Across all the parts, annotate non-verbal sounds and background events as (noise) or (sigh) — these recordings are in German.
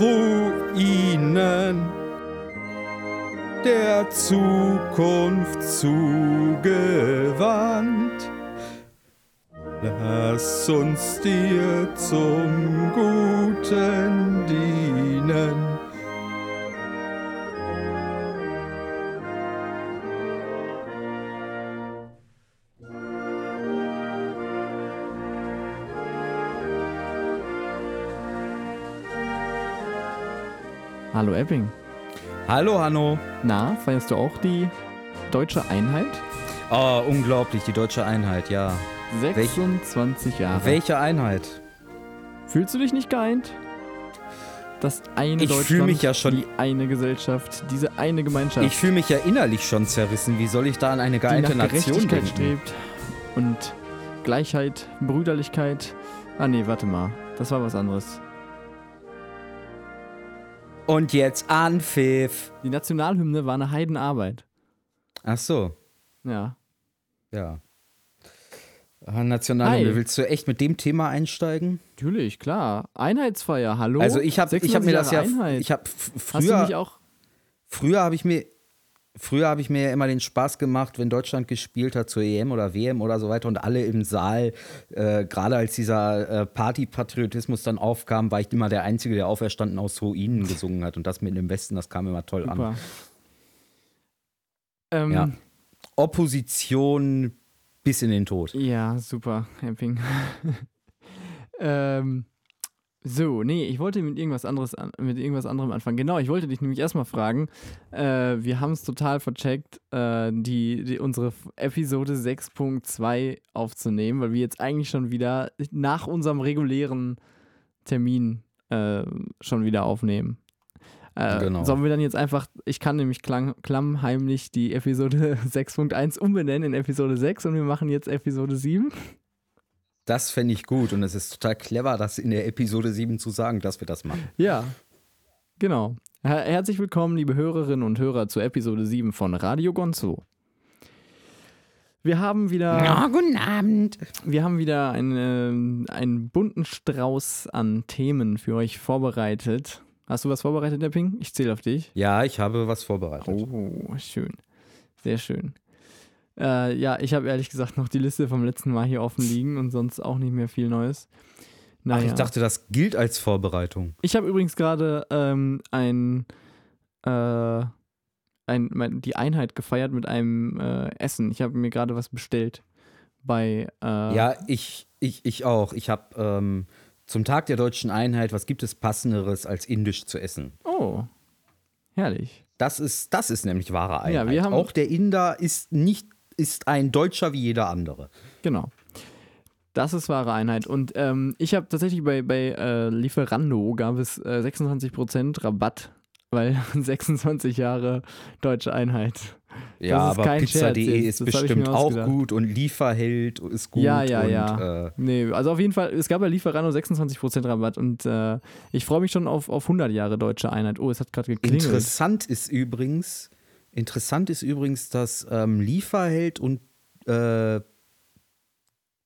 Ruinen der Zukunft zugewandt. Lass uns dir zum Guten dienen. Hallo Epping. Hallo Hanno. Na, feierst du auch die deutsche Einheit? Oh, unglaublich, die deutsche Einheit, ja. 26 Jahre. Welche Einheit? Fühlst du dich nicht geeint? Das eine Ich Deutschland, mich ja schon- die eine Gesellschaft, diese eine Gemeinschaft, Ich fühle mich ja innerlich schon zerrissen. Wie soll ich da an eine die geeinte nach Nation denken? strebt und Gleichheit, Brüderlichkeit. Ah nee, warte mal, das war was anderes. Und jetzt Anpfiff. Die Nationalhymne war eine Heidenarbeit. Ach so, Ja. ja. Ah, Nationalhymne, Hi. willst du echt mit dem Thema einsteigen? Natürlich, klar. Einheitsfeier, hallo? Also ich habe ich hab mir 26 das ja, Einheit. ich habe Hast du früher, mich auch früher habe ich mir, früher habe ich mir ja immer den Spaß gemacht, wenn Deutschland gespielt hat zur EM oder WM oder so weiter und alle im Saal, äh, gerade als dieser äh, Partypatriotismus dann aufkam, war ich immer der Einzige, der auferstanden aus Ruinen gesungen hat und das mit dem Westen, das kam immer toll an. super. Ähm, Ja. Opposition bis in den Tod. Ja, super, Camping. (laughs) ähm, so, nee, ich wollte mit irgendwas anderes an, mit irgendwas anderem anfangen. Genau, ich wollte dich nämlich erstmal fragen. Äh, wir haben es total vercheckt, äh, die, die, unsere Episode 6.2 aufzunehmen, weil wir jetzt eigentlich schon wieder nach unserem regulären Termin äh, schon wieder aufnehmen. Äh, Genau. Sollen wir dann jetzt einfach, ich kann nämlich klang, klammheimlich die Episode (laughs) 6.1 umbenennen in Episode 6 und wir machen jetzt Episode 7. Das fände ich gut und es ist total clever, das in der Episode 7 zu sagen, dass wir das machen. Ja, genau. Her herzlich willkommen, liebe Hörerinnen und Hörer, zur Episode 7 von Radio Gonzo. Wir haben wieder, guten Abend. wir haben wieder einen, einen bunten Strauß an Themen für euch vorbereitet. Hast du was vorbereitet, der Ping? Ich zähle auf dich. Ja, ich habe was vorbereitet. Oh, schön. Sehr schön. Äh, ja, ich habe ehrlich gesagt noch die Liste vom letzten Mal hier offen liegen und sonst auch nicht mehr viel Neues. Ach, Naja. ich dachte, das gilt als Vorbereitung. Ich habe übrigens gerade ähm, ein, äh, ein, mein, die Einheit gefeiert mit einem äh, Essen. Ich habe mir gerade was bestellt bei. Äh, Ja, ich, ich, ich auch. Ich habe ähm, zum Tag der deutschen Einheit, was gibt es passenderes als indisch zu essen? Oh, herrlich. Das ist, das ist nämlich wahre Einheit. Ja, wir haben- auch der Inder ist nicht ist ein Deutscher wie jeder andere. Genau. Das ist wahre Einheit. Und ähm, ich habe tatsächlich bei, bei äh, Lieferando gab es äh, 26% Rabatt, weil (laughs) 26 Jahre deutsche Einheit. Ja, aber Pizza.de ist Das bestimmt auch gut und Lieferheld ist gut. Ja, ja, und, ja. Äh, Nee, also auf jeden Fall, es gab bei Lieferando 26% Rabatt und äh, ich freue mich schon auf, auf 100 Jahre deutsche Einheit. Oh, es hat gerade geklingelt. Interessant ist übrigens, interessant ist übrigens, dass ähm, Lieferheld und äh,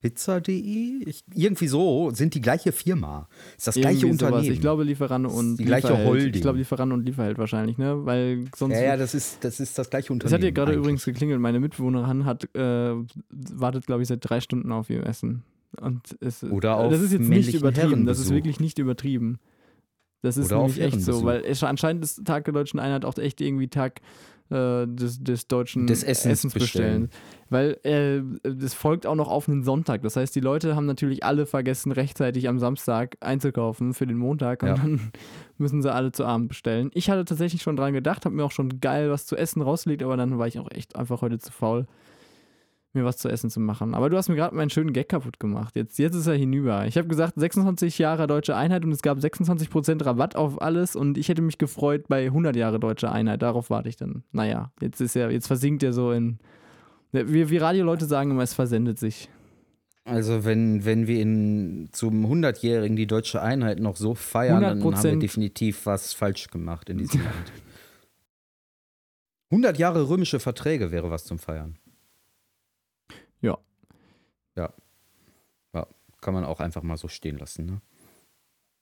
Pizza.de, irgendwie so, sind die gleiche Firma. Ist das gleiche Irgendwie sowas. Unternehmen. Ich glaube Lieferando und die gleiche Lieferheld. Holding. Ich glaube Lieferando und Lieferheld wahrscheinlich, ne? Weil sonst. ja, ja, das ist, das ist das gleiche es Unternehmen. hat hier gerade übrigens geklingelt. Meine Mitbewohnerin hat äh, wartet, glaube ich, seit drei Stunden auf ihr Essen. Und es, Oder auf das ist jetzt nicht übertrieben. Das ist wirklich nicht übertrieben. Das ist Oder nämlich echt so, weil es, anscheinend ist Tag der Deutschen Einheit auch echt irgendwie Tag äh, des, des deutschen Des Essens bestellen. Weil äh, das folgt auch noch auf einen Sonntag. Das heißt, die Leute haben natürlich alle vergessen, rechtzeitig am Samstag einzukaufen für den Montag und Ja. dann (laughs) müssen sie alle zu Abend bestellen. Ich hatte tatsächlich schon dran gedacht, habe mir auch schon geil was zu essen rausgelegt, aber dann war ich auch echt einfach heute zu faul, mir was zu essen zu machen. Aber du hast mir gerade meinen schönen Gag kaputt gemacht. Jetzt, jetzt ist er hinüber. Ich habe gesagt, 26 Jahre deutsche Einheit und es gab 26% Rabatt auf alles und ich hätte mich gefreut bei 100 Jahre deutsche Einheit. Darauf warte ich dann. Naja, jetzt ist er, jetzt versinkt er so in. Wir, wir Radioleute sagen immer, es versendet sich. Also wenn, wenn wir in, zum 100-Jährigen die deutsche Einheit noch so feiern, dann haben wir 100%. definitiv was falsch gemacht in diesem Land. 100 Jahre römische Verträge wäre was zum Feiern. Ja. Ja. Ja, kann man auch einfach mal so stehen lassen. Ne?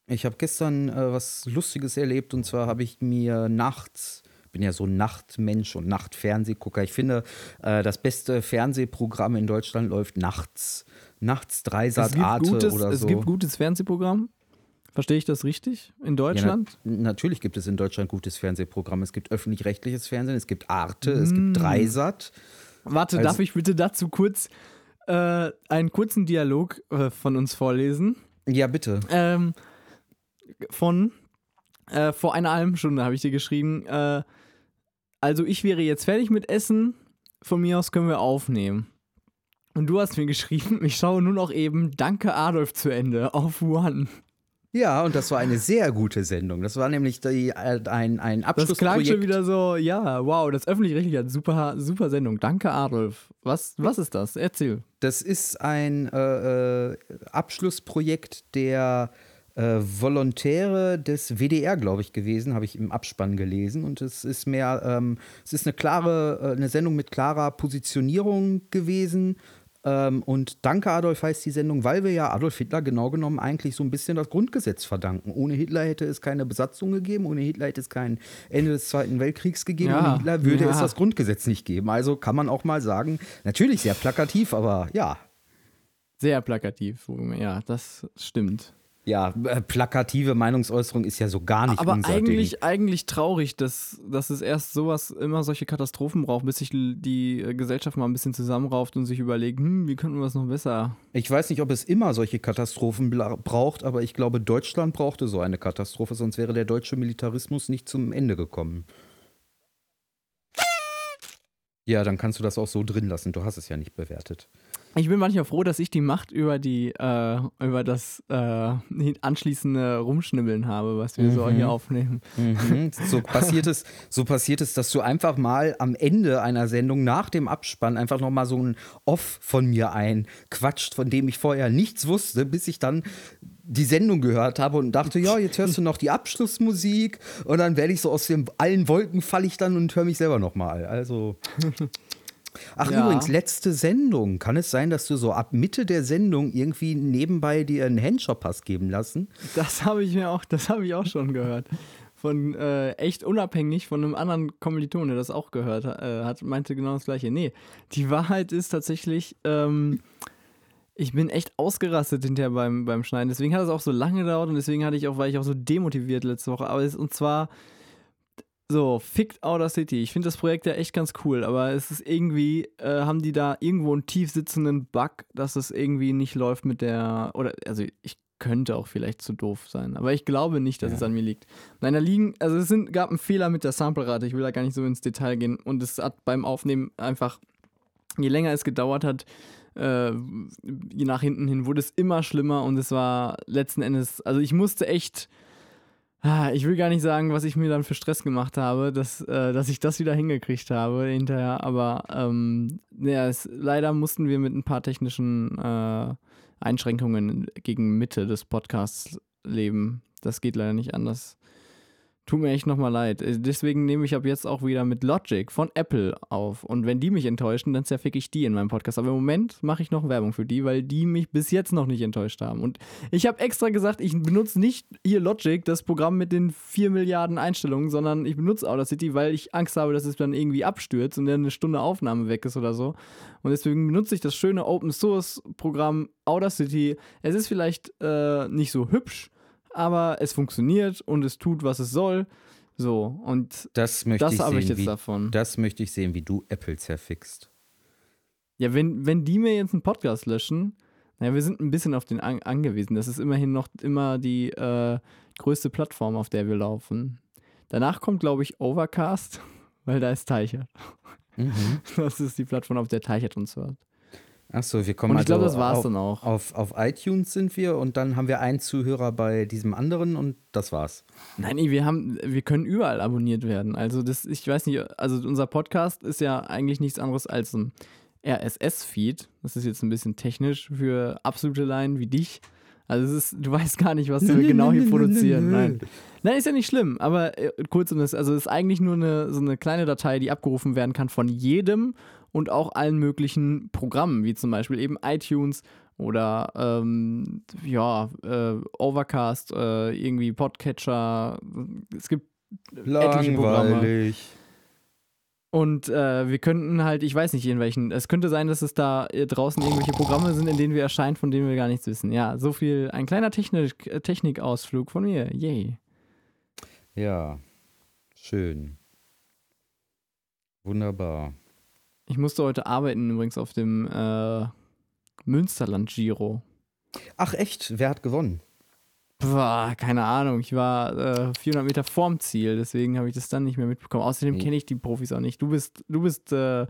Ich habe gestern äh, was Lustiges erlebt und zwar habe ich mir nachts, bin ja so ein Nachtmensch und Nachtfernsehgucker. Ich finde, äh, das beste Fernsehprogramm in Deutschland läuft nachts. Nachts Dreisat Arte gutes, oder so. es gibt gutes Fernsehprogramm. Verstehe ich das richtig? In Deutschland? Ja, na, natürlich gibt es in Deutschland gutes Fernsehprogramm. Es gibt öffentlich-rechtliches Fernsehen, es gibt Arte, es gibt Dreisat. Warte, Also- darf ich bitte dazu kurz äh, einen kurzen Dialog äh, von uns vorlesen? Ja, bitte. Ähm, von äh, vor einer halben Stunde habe ich dir geschrieben. Äh, also ich wäre jetzt fertig mit Essen. Von mir aus können wir aufnehmen. Und du hast mir (laughs) geschrieben, ich schaue nur noch eben Danke Adolf zu Ende auf One. Ja, und das war eine sehr gute Sendung. Das war nämlich die, äh, ein, ein Das klang Abschlussprojekt. schon wieder so, ja, wow, das öffentlich-rechtliche hat super, super Sendung. Danke Adolf. Was, was ist das? Erzähl. Das ist ein äh, äh, Abschlussprojekt der äh, Volontäre des WDR, glaube ich, gewesen, habe ich im Abspann gelesen. Und es ist mehr, ähm, es ist eine klare, äh, eine Sendung mit klarer Positionierung gewesen. Ähm, und Danke Adolf heißt die Sendung, weil wir ja Adolf Hitler genau genommen eigentlich so ein bisschen das Grundgesetz verdanken. Ohne Hitler hätte es keine Besatzung gegeben, ohne Hitler hätte es kein Ende des Zweiten Weltkriegs gegeben, Ja, ohne Hitler würde ja. es das Grundgesetz nicht geben. Also kann man auch mal sagen, natürlich sehr plakativ, aber ja, Sehr plakativ. Ja, das stimmt. Ja, äh, plakative Meinungsäußerung ist ja so gar nicht Aber eigentlich, eigentlich traurig, dass, dass es erst sowas, immer solche Katastrophen braucht, bis sich die äh, Gesellschaft mal ein bisschen zusammenrauft und sich überlegt, hm, wie könnten wir es noch besser? Ich weiß nicht, ob es immer solche Katastrophen braucht, aber ich glaube, Deutschland brauchte so eine Katastrophe, sonst wäre der deutsche Militarismus nicht zum Ende gekommen. Ja, dann kannst du das auch so drin lassen. Du hast es ja nicht bewertet. Ich bin manchmal froh, dass ich die Macht über die, äh, über das äh, anschließende Rumschnibbeln habe, was wir so Mhm. hier aufnehmen. Mhm. So (laughs) passiert es, so passiert es, dass du einfach mal am Ende einer Sendung nach dem Abspann einfach noch mal so ein Off von mir einquatscht, von dem ich vorher nichts wusste, bis ich dann die Sendung gehört habe und dachte, ja, jetzt hörst du noch die Abschlussmusik und dann werde ich so aus den allen Wolken falle ich dann und höre mich selber noch mal. Also (laughs) Ach Ja. übrigens, letzte Sendung. Kann es sein, dass du so ab Mitte der Sendung irgendwie nebenbei dir einen Handshop hast geben lassen? Das habe ich mir auch, das habe ich auch schon gehört. Von äh, echt unabhängig von einem anderen Kommiliton, der das auch gehört äh, hat, meinte genau das gleiche. Nee, die Wahrheit ist tatsächlich, ähm, ich bin echt ausgerastet hinterher beim, beim Schneiden. Deswegen hat es auch so lange gedauert und deswegen hatte ich auch, war ich auch so demotiviert letzte Woche. Aber es, und zwar so, Fickt Outer City. Ich finde das Projekt ja echt ganz cool, aber es ist irgendwie, äh, haben die da irgendwo einen tief sitzenden Bug, dass es irgendwie nicht läuft mit der, oder, also ich könnte auch vielleicht zu doof sein, aber ich glaube nicht, dass Ja. es an mir liegt. Nein, da liegen, also es sind, gab einen Fehler mit der Samplerate, ich will da gar nicht so ins Detail gehen und es hat beim Aufnehmen einfach, je länger es gedauert hat, äh, je nach hinten hin wurde es immer schlimmer und es war letzten Endes, also ich musste echt, ich will gar nicht sagen, was ich mir dann für Stress gemacht habe, dass, äh, dass ich das wieder hingekriegt habe hinterher, aber ähm, ja, es, leider mussten wir mit ein paar technischen äh, Einschränkungen gegen Mitte des Podcasts leben. Das geht leider nicht anders. Tut mir echt nochmal leid. Äh, Deswegen nehme ich ab jetzt auch wieder mit Logic von Apple auf. Und wenn die mich enttäuschen, dann zerfick ich die in meinem Podcast. Aber im Moment mache ich noch Werbung für die, weil die mich bis jetzt noch nicht enttäuscht haben. Und ich habe extra gesagt, ich benutze nicht hier Logic, das Programm mit den 4 Milliarden Einstellungen, sondern ich benutze Audacity, weil ich Angst habe, dass es dann irgendwie abstürzt und dann eine Stunde Aufnahme weg ist oder so. Und deswegen benutze ich das schöne Open Source Programm Audacity. Es ist vielleicht äh, nicht so hübsch, aber es funktioniert und es tut, was es soll. So, und Das möchte das ich habe ich sehen, jetzt wie, davon. das möchte ich sehen, wie du Apple zerfickst. Ja, wenn, wenn die mir jetzt einen Podcast löschen, naja, wir sind ein bisschen auf den an angewiesen. Das ist immerhin noch immer die äh, größte Plattform, auf der wir laufen. Danach kommt, glaube ich, Overcast, (laughs) weil da ist Teichert. Mhm. Das ist die Plattform, auf der Teichert uns hört. Achso, wir kommen Und ich glaube, also das war's auf, dann auch. Auf, auf iTunes sind wir und dann haben wir einen Zuhörer bei diesem anderen und das war's. Nein, nee, wir haben, wir können überall abonniert werden. Also das, ich weiß nicht, also unser Podcast ist ja eigentlich nichts anderes als ein RSS-Feed. Das ist jetzt ein bisschen technisch für absolute Laien wie dich. Also es ist, du weißt gar nicht, was wir genau hier produzieren. Nein. Nein, ist ja nicht schlimm, aber äh, kurz um das, also es ist eigentlich nur eine, so eine kleine Datei, die abgerufen werden kann von jedem und auch allen möglichen Programmen, wie zum Beispiel eben iTunes oder ähm, ja, äh, Overcast, äh, irgendwie Podcatcher. Es gibt etliche Programme. Langweilig. Und äh, wir könnten halt, ich weiß nicht in welchen, es könnte sein, dass es da äh, draußen irgendwelche Programme sind, in denen wir erscheinen, von denen wir gar nichts wissen. Ja, so viel, ein kleiner Technik, äh, Technikausflug von mir. Yay. Ja, schön. Wunderbar. Ich musste heute arbeiten übrigens auf dem äh, Münsterland-Giro. Ach echt, wer hat gewonnen? Boah, keine Ahnung. Ich war äh, 400 Meter vorm Ziel, deswegen habe ich das dann nicht mehr mitbekommen. Außerdem kenne ich die Profis auch nicht. Du bist, du bist äh,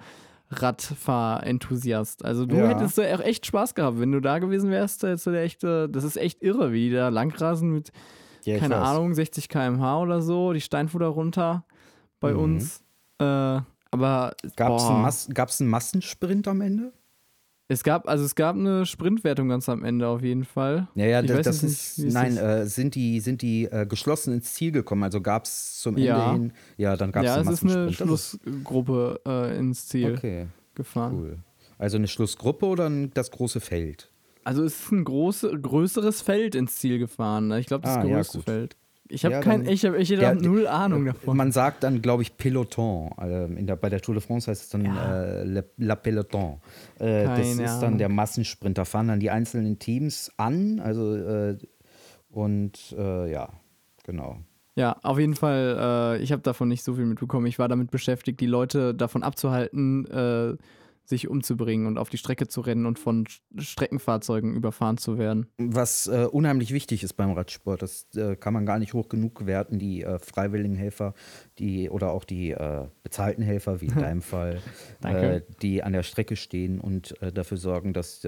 Radfahr-Enthusiast. Also du Ja. hättest da auch echt Spaß gehabt. Wenn du da gewesen wärst, hättest du da echt, äh, das ist echt irre, wie die da langrasen mit, Ja, keine weiß. Ahnung, 60 km/h oder so, die Steinfutter runter bei Mhm. uns. Äh, aber Gab es einen, Mas einen Massensprint am Ende? es gab, also es gab eine Sprintwertung ganz am Ende auf jeden Fall. Ja, ja, Ich das, das nicht, ist. es Nein, äh, sind die, sind die äh, geschlossen ins Ziel gekommen? Also gab es zum Ende Ja. hin. Ja, dann gab ja, einen es ist eine Schlussgruppe äh, ins Ziel Okay, gefahren. cool. Also eine Schlussgruppe oder das große Feld? Also es ist ein große, größeres Feld ins Ziel gefahren. ne? Ich glaube, das Ah, ja, größte gut. Feld. Ich habe Ja, kein, ich habe ich hab Der- null Ahnung davon. Man sagt dann, glaube ich, Peloton. Äh, in der, bei der Tour de France heißt es dann Ja. äh, Le, La Peloton. Äh, das Keine ist dann Ahnung. der Massensprinter. Da fahren dann die einzelnen Teams an. Also, äh, und äh, ja, genau. Ja, auf jeden Fall, äh, ich habe davon nicht so viel mitbekommen. Ich war damit beschäftigt, die Leute davon abzuhalten, äh, sich umzubringen und auf die Strecke zu rennen und von Streckenfahrzeugen überfahren zu werden. Was äh, unheimlich wichtig ist beim Radsport, das äh, kann man gar nicht hoch genug werten, die äh, freiwilligen Helfer, die oder auch die äh, bezahlten Helfer, wie in (laughs) deinem Fall, äh, die an der Strecke stehen und äh, dafür sorgen, dass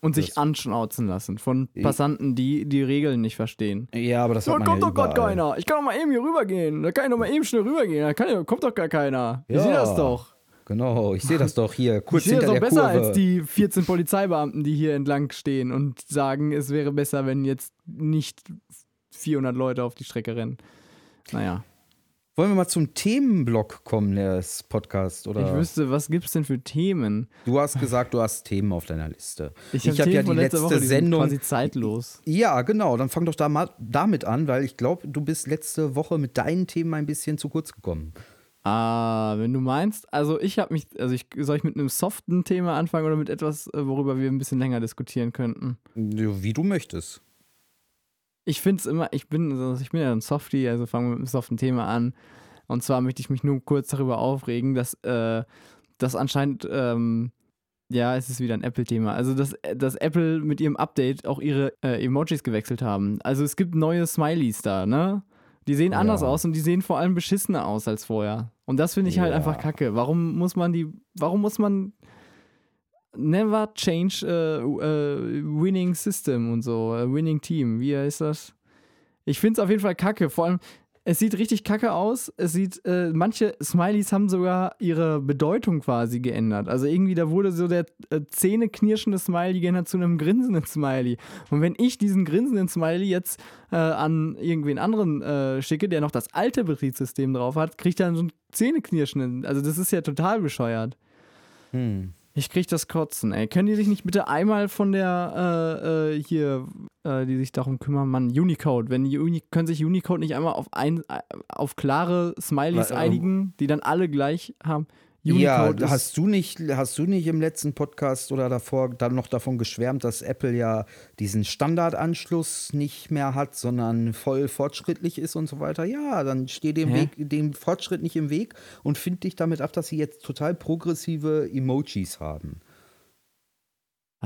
Und sich anschnauzen lassen von Passanten, die die Regeln nicht verstehen. Ja, aber das Da hat man kommt ja doch überall. keiner. Ich kann doch mal eben hier rübergehen. Da kann ich doch mal eben schnell rübergehen. Da kann, kommt doch gar keiner. Ich Ja. sehe das doch. Genau, ich sehe das doch hier, Ich kurz sehe das hinter doch der besser Kurve. als die 14 Polizeibeamten, die hier entlang stehen und sagen, es wäre besser, wenn jetzt nicht 400 Leute auf die Strecke rennen. Naja, Wollen wir mal zum Themenblock kommen des Podcasts? Oder? ich wüsste, was gibt es denn für Themen? du hast gesagt, du hast Themen auf deiner Liste. Ich, Ich habe hab ja die letzte Woche, die Sendung- quasi zeitlos. Ja, genau, dann fang doch da mal damit an, weil ich glaube, du bist letzte Woche mit deinen Themen ein bisschen zu kurz gekommen. Ah, wenn du meinst, also ich habe mich, also ich, soll ich mit einem soften Thema anfangen oder mit etwas, äh, worüber wir ein bisschen länger diskutieren könnten? Wie du möchtest. Ich finde es immer, ich bin, also ich bin ja ein Softie, also fangen wir mit einem soften Thema an. Und zwar möchte ich mich nur kurz darüber aufregen, dass äh, das anscheinend, ähm, ja, es ist wieder ein Apple-Thema. Also, dass, dass Apple mit ihrem Update auch ihre äh, Emojis gewechselt haben. Also, es gibt neue Smileys da, ne? Die sehen anders Ja. aus und die sehen vor allem beschissener aus als vorher. Und das finde ich halt Ja. einfach kacke. Warum muss man die, warum muss man never change äh, äh, winning system und so, äh, winning team, wie heißt das? Ich finde es auf jeden Fall kacke. Vor allem, es sieht richtig kacke aus. Es sieht, äh, manche Smileys haben sogar ihre Bedeutung quasi geändert. Also irgendwie, da wurde so der äh, zähneknirschende Smiley geändert zu einem grinsenden Smiley. Und wenn ich diesen grinsenden Smiley jetzt äh, an irgendwen anderen äh, schicke, der noch das alte Betriebssystem drauf hat, kriegt er dann so einen zähneknirschenden. Also das ist ja total bescheuert. Hm. Ich krieg das Kotzen, ey. Können die sich nicht bitte einmal von der, äh, äh, hier, äh, die sich darum kümmern, Mann, Unicode, wenn die Uni können sich Unicode nicht einmal auf ein, äh, auf klare Smileys Wa- äh, einigen, die dann alle gleich haben? Ja, Unicode ist- hast du nicht, hast du nicht im letzten Podcast oder davor dann noch davon geschwärmt, dass Apple ja diesen Standardanschluss nicht mehr hat, sondern voll fortschrittlich ist und so weiter? Ja, dann steh dem Hä? Weg, dem Fortschritt nicht im Weg und find dich damit ab, dass sie jetzt total progressive Emojis haben.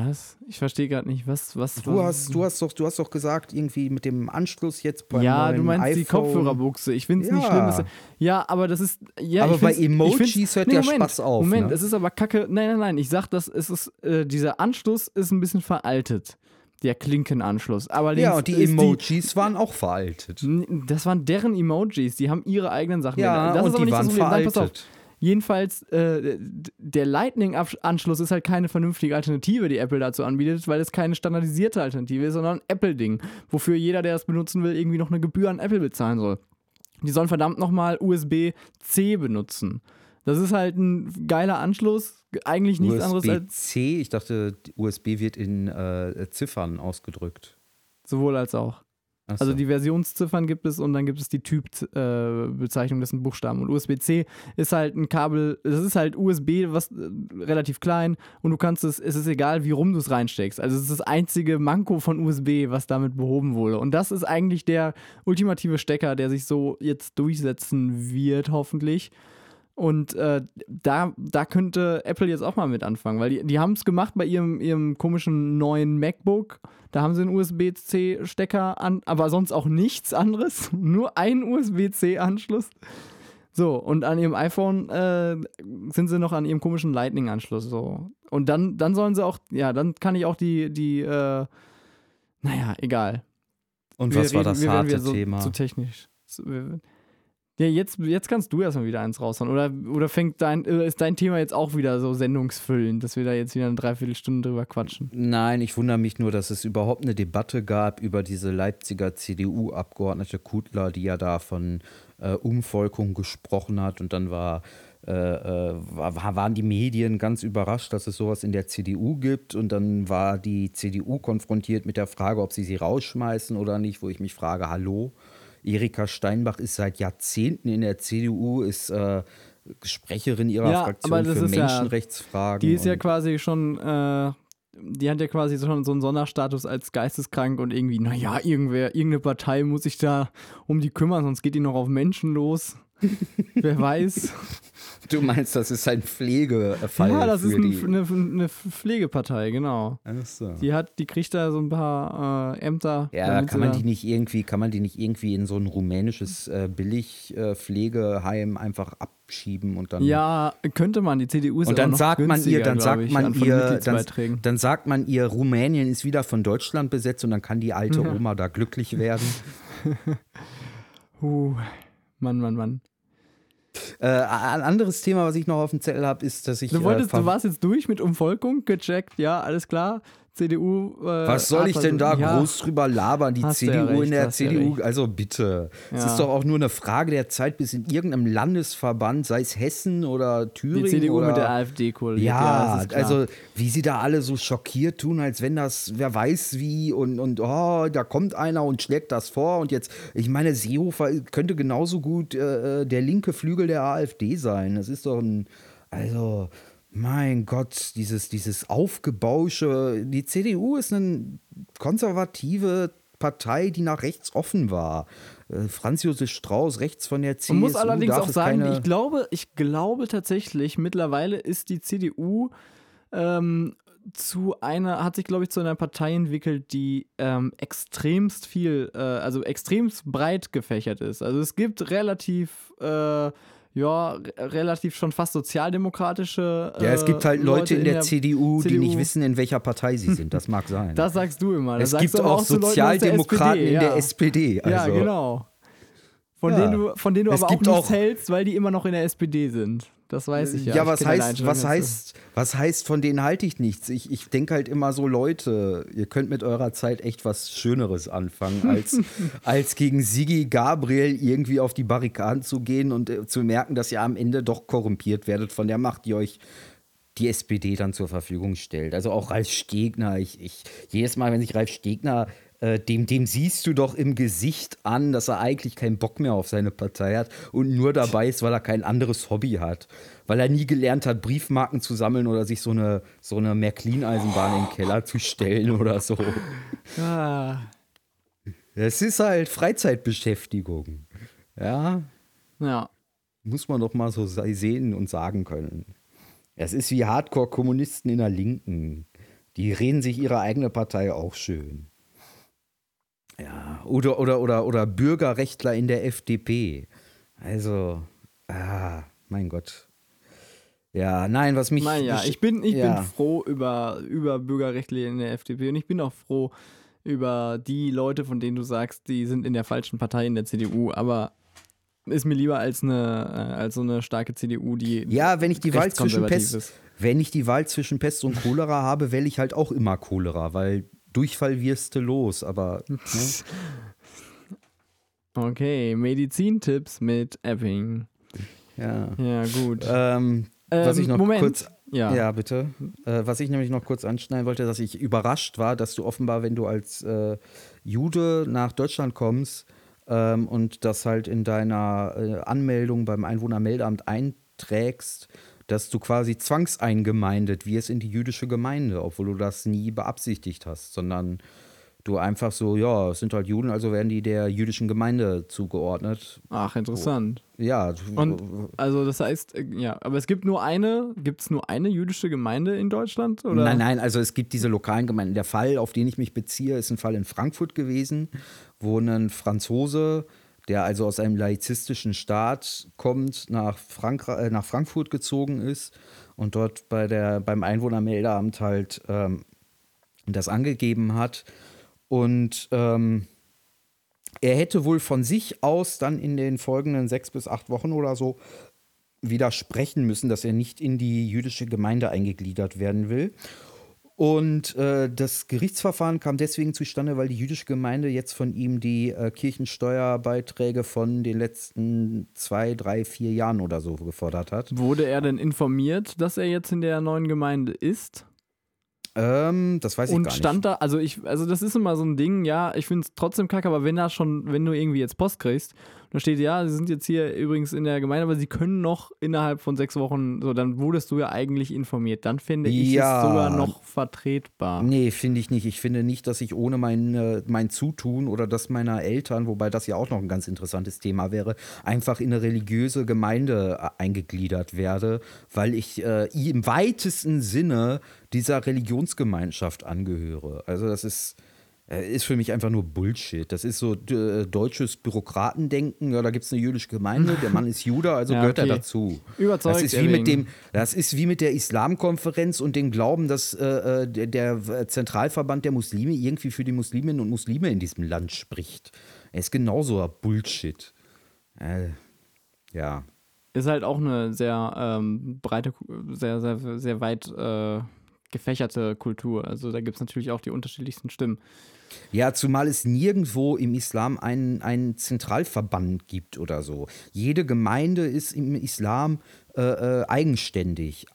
Was? Ich verstehe gerade nicht, was, was. Du hast, du hast doch, du hast doch gesagt, irgendwie mit dem Anschluss jetzt beim ja, du meinst die iPhone. Kopfhörerbuchse. Ich finde es nicht Ja. schlimm. Dass, ja, aber das ist. Ja, Aber ich bei Emojis hört nee, der Moment, Spaß auf, Moment, ne? es ist aber kacke. Nein, nein, nein. Ich sag, dass es ist, äh, dieser Anschluss ist ein bisschen veraltet. Der Klinkenanschluss. Aber Ja, und die Emojis waren auch veraltet. Das waren deren Emojis, die haben ihre eigenen Sachen. Ja, das und ist aber die nicht waren das Problem. Nein, veraltet. Jedenfalls, äh, der Lightning-Anschluss ist halt keine vernünftige Alternative, die Apple dazu anbietet, weil es keine standardisierte Alternative ist, sondern ein Apple-Ding, wofür jeder, der es benutzen will, irgendwie noch eine Gebühr an Apple bezahlen soll. Die sollen verdammt nochmal USB-C benutzen. Das ist halt ein geiler Anschluss, eigentlich nichts anderes als. USB-C, ich dachte, USB wird in äh, Ziffern ausgedrückt. Sowohl als auch. Ach so. Also die Versionsziffern gibt es und dann gibt es die Typbezeichnung, äh, das sind Buchstaben. Und USB-C ist halt ein Kabel, das ist halt USB, was äh, relativ klein und du kannst es, es ist egal, wie rum du es reinsteckst. Also es ist das einzige Manko von USB, was damit behoben wurde. Und das ist eigentlich der ultimative Stecker, der sich so jetzt durchsetzen wird, hoffentlich. Und äh, da, da könnte Apple jetzt auch mal mit anfangen, weil die, die haben es gemacht bei ihrem, ihrem komischen neuen MacBook. Da haben sie einen USB-C-Stecker an, aber sonst auch nichts anderes. (laughs) Nur einen USB-C-Anschluss. So, und an ihrem iPhone äh, sind sie noch an ihrem komischen Lightning-Anschluss. So. Und dann, dann sollen sie auch, ja, dann kann ich auch die, die, äh, naja, egal. Und Wir was war reden- das wir werden harte wieder so, Thema? Zu technisch. So, wir- Ja, jetzt, jetzt kannst du erstmal wieder eins raushauen. Oder, oder fängt dein, äh, ist dein Thema jetzt auch wieder so sendungsfüllend, dass wir da jetzt wieder eine Dreiviertelstunde drüber quatschen? Nein, ich wundere mich nur, dass es überhaupt eine Debatte gab über diese Leipziger CDU-Abgeordnete Kutler, die ja da von äh, Umvolkung gesprochen hat. Und dann war, äh, äh, war, waren die Medien ganz überrascht, dass es sowas in der CDU gibt. Und dann war die CDU konfrontiert mit der Frage, ob sie sie rausschmeißen oder nicht, wo ich mich frage, hallo? Erika Steinbach ist seit Jahrzehnten in der CDU, ist äh, Sprecherin ihrer Ja, Fraktion für ist ja- Menschenrechtsfragen. Die ist ja quasi schon, äh, die hat ja quasi schon so einen Sonderstatus als geisteskrank und irgendwie, naja, irgendwer, irgendeine Partei muss sich da um die kümmern, sonst geht die noch auf Menschen los. (laughs) Wer weiß. Du meinst, das ist ein Pflegefall ja, das ist ein, eine, eine Pflegepartei, genau. So. Die hat, die kriegt da so ein paar äh, Ämter. Ja, kann man die nicht irgendwie, kann man die nicht irgendwie in so ein rumänisches äh, Billigpflegeheim einfach abschieben und dann. Ja, könnte man. Die CDU ist Und dann sagt man ihr, dann sagt ich, man ihr, dann, dann sagt man ihr, Rumänien ist wieder von Deutschland besetzt und dann kann die alte Oma da glücklich werden. (laughs) Huh. Mann, Mann, Mann. Äh, ein anderes Thema, was ich noch auf dem Zettel habe, ist, dass ich. Du, wolltest, äh, du warst jetzt durch mit Umvolkung, gecheckt, ja, alles klar. CDU. Äh, Was soll ich denn da ja, groß drüber labern? Die ja CDU in recht, der du ja CDU, also bitte. Es ist doch auch nur eine Frage der Zeit, bis in irgendeinem Landesverband, sei es Hessen oder Thüringen. Die CDU oder mit der AfD koaliert. Ja, also wie sie da alle so schockiert tun, als wenn das, wer weiß wie und, und oh, da kommt einer und schlägt das vor und jetzt, ich meine, Seehofer könnte genauso gut äh, der linke Flügel der AfD sein. Das ist doch ein, also mein Gott, dieses, dieses Aufgebausche. Die CDU ist eine konservative Partei, die nach rechts offen war. Äh, Franz Josef Strauß rechts von der CSU. Man muss allerdings auch sagen, ich glaube, ich glaube tatsächlich, mittlerweile ist die CDU ähm, zu einer, hat sich, glaube ich, zu einer Partei entwickelt, die ähm, extremst viel, äh, also extremst breit gefächert ist. Also es gibt relativ, äh, ja, re- relativ schon fast sozialdemokratische. Äh, Ja, es gibt halt Leute, in der, CDU, die CDU. nicht wissen, in welcher Partei sie sind. Das mag sein. (laughs) Das sagst du immer. Das es gibt auch Leuten aus der Sozialdemokraten SPD, in der ja. SPD. Also. Ja, genau. Von Ja. denen du, von denen du Es aber auch nichts auch- hältst, weil die immer noch in der SPD sind. Das weiß ich ja. Ja, was heißt, was heißt, was heißt, von denen halte ich nichts? Ich, ich denke halt immer so, Leute, ihr könnt mit eurer Zeit echt was Schöneres anfangen, (laughs) als, als gegen Sigi Gabriel irgendwie auf die Barrikaden zu gehen und äh, zu merken, dass ihr am Ende doch korrumpiert werdet von der Macht, die euch die SPD dann zur Verfügung stellt. Also auch Ralf Stegner. Ich, ich, jedes Mal, wenn sich Ralf Stegner, äh, dem, dem siehst du doch im Gesicht an, dass er eigentlich keinen Bock mehr auf seine Partei hat und nur dabei ist, weil er kein anderes Hobby hat. Weil er nie gelernt hat, Briefmarken zu sammeln oder sich so eine, so eine Märklin-Eisenbahn in den Keller zu stellen oder so. Ah, Es ist halt Freizeitbeschäftigung. Ja, ja. muss man doch mal so se- sehen und sagen können. Es ist wie Hardcore-Kommunisten in der Linken. Die reden sich ihre eigene Partei auch schön. Ja, oder, oder, oder, oder Bürgerrechtler in der FDP. Also, ah, mein Gott. Ja, nein, was mich. Naja, besch- ich bin, ich ja. bin froh über, über Bürgerrechtler in der FDP und ich bin auch froh über die Leute, von denen du sagst, die sind in der falschen Partei in der CDU, aber ist mir lieber als eine, äh, als so eine starke CDU, die Ja, wenn ich die Wahl zwischen Pest, ist. wenn ich die Wahl zwischen Pest und Cholera habe, wähle ich halt auch immer Cholera, weil Durchfall wirst du los, aber ne? (laughs) Okay, Medizintipps mit Epping. ja. Ja, gut. Ähm, was Ähm, ich noch Moment. kurz ja. Ja, bitte. Äh, was ich nämlich noch kurz anschneiden wollte, dass ich überrascht war, dass du offenbar, wenn du als äh, Jude nach Deutschland kommst ähm, und das halt in deiner äh, Anmeldung beim Einwohnermeldeamt einträgst, dass du quasi zwangseingemeindet wirst in die jüdische Gemeinde, obwohl du das nie beabsichtigt hast, sondern du einfach so, ja, es sind halt Juden, also werden die der jüdischen Gemeinde zugeordnet. Ach, interessant. Ja, Und also das heißt, äh, ja, aber es gibt nur eine, gibt es nur eine jüdische Gemeinde in Deutschland? Oder? Nein, nein, also es gibt diese lokalen Gemeinden. Der Fall, auf den ich mich beziehe, ist ein Fall in Frankfurt gewesen, wo ein Franzose, der also aus einem laizistischen Staat kommt, nach, Frankra äh, nach Frankfurt gezogen ist und dort bei der, beim Einwohnermeldeamt halt ähm, das angegeben hat. Und ähm, er hätte wohl von sich aus dann in den folgenden sechs bis acht Wochen oder so widersprechen müssen, dass er nicht in die jüdische Gemeinde eingegliedert werden will. Und äh, das Gerichtsverfahren kam deswegen zustande, weil die jüdische Gemeinde jetzt von ihm die äh, Kirchensteuerbeiträge von den letzten zwei, drei, vier Jahren oder so gefordert hat. Wurde er denn informiert, dass er jetzt in der neuen Gemeinde ist? Ähm, das weiß ich Und gar nicht. stand da, also ich, also das ist immer so ein Ding, ja, ich finde es trotzdem kacke, aber wenn da schon, wenn du irgendwie jetzt Post kriegst, da steht, ja, sie sind jetzt hier übrigens in der Gemeinde, aber sie können noch innerhalb von sechs Wochen, so, dann wurdest du ja eigentlich informiert. Dann finde ich Ja. es sogar noch vertretbar. Nee, finde ich nicht. Ich finde nicht, dass ich ohne mein, äh, mein Zutun oder das meiner Eltern, wobei das ja auch noch ein ganz interessantes Thema wäre, einfach in eine religiöse Gemeinde äh, eingegliedert werde, weil ich äh, im weitesten Sinne dieser Religionsgemeinschaft angehöre. Also das ist, ist für mich einfach nur Bullshit. Das ist so äh, deutsches Bürokratendenken. Ja, da gibt es eine jüdische Gemeinde, der Mann ist Jude, also (laughs) Ja, gehört okay. er dazu. Überzeugt, Das ist wie mit dem, das ist wie mit der Islamkonferenz und dem Glauben, dass äh, äh, der, der Zentralverband der Muslime irgendwie für die Musliminnen und Muslime in diesem Land spricht. Er ist genauso Bullshit. Äh, ja. Ist halt auch eine sehr ähm, breite, sehr, sehr, sehr weit äh, gefächerte Kultur. Also da gibt es natürlich auch die unterschiedlichsten Stimmen. Ja, zumal es nirgendwo im Islam einen, einen Zentralverband gibt oder so. Jede Gemeinde ist im Islam äh, äh, eigenständig.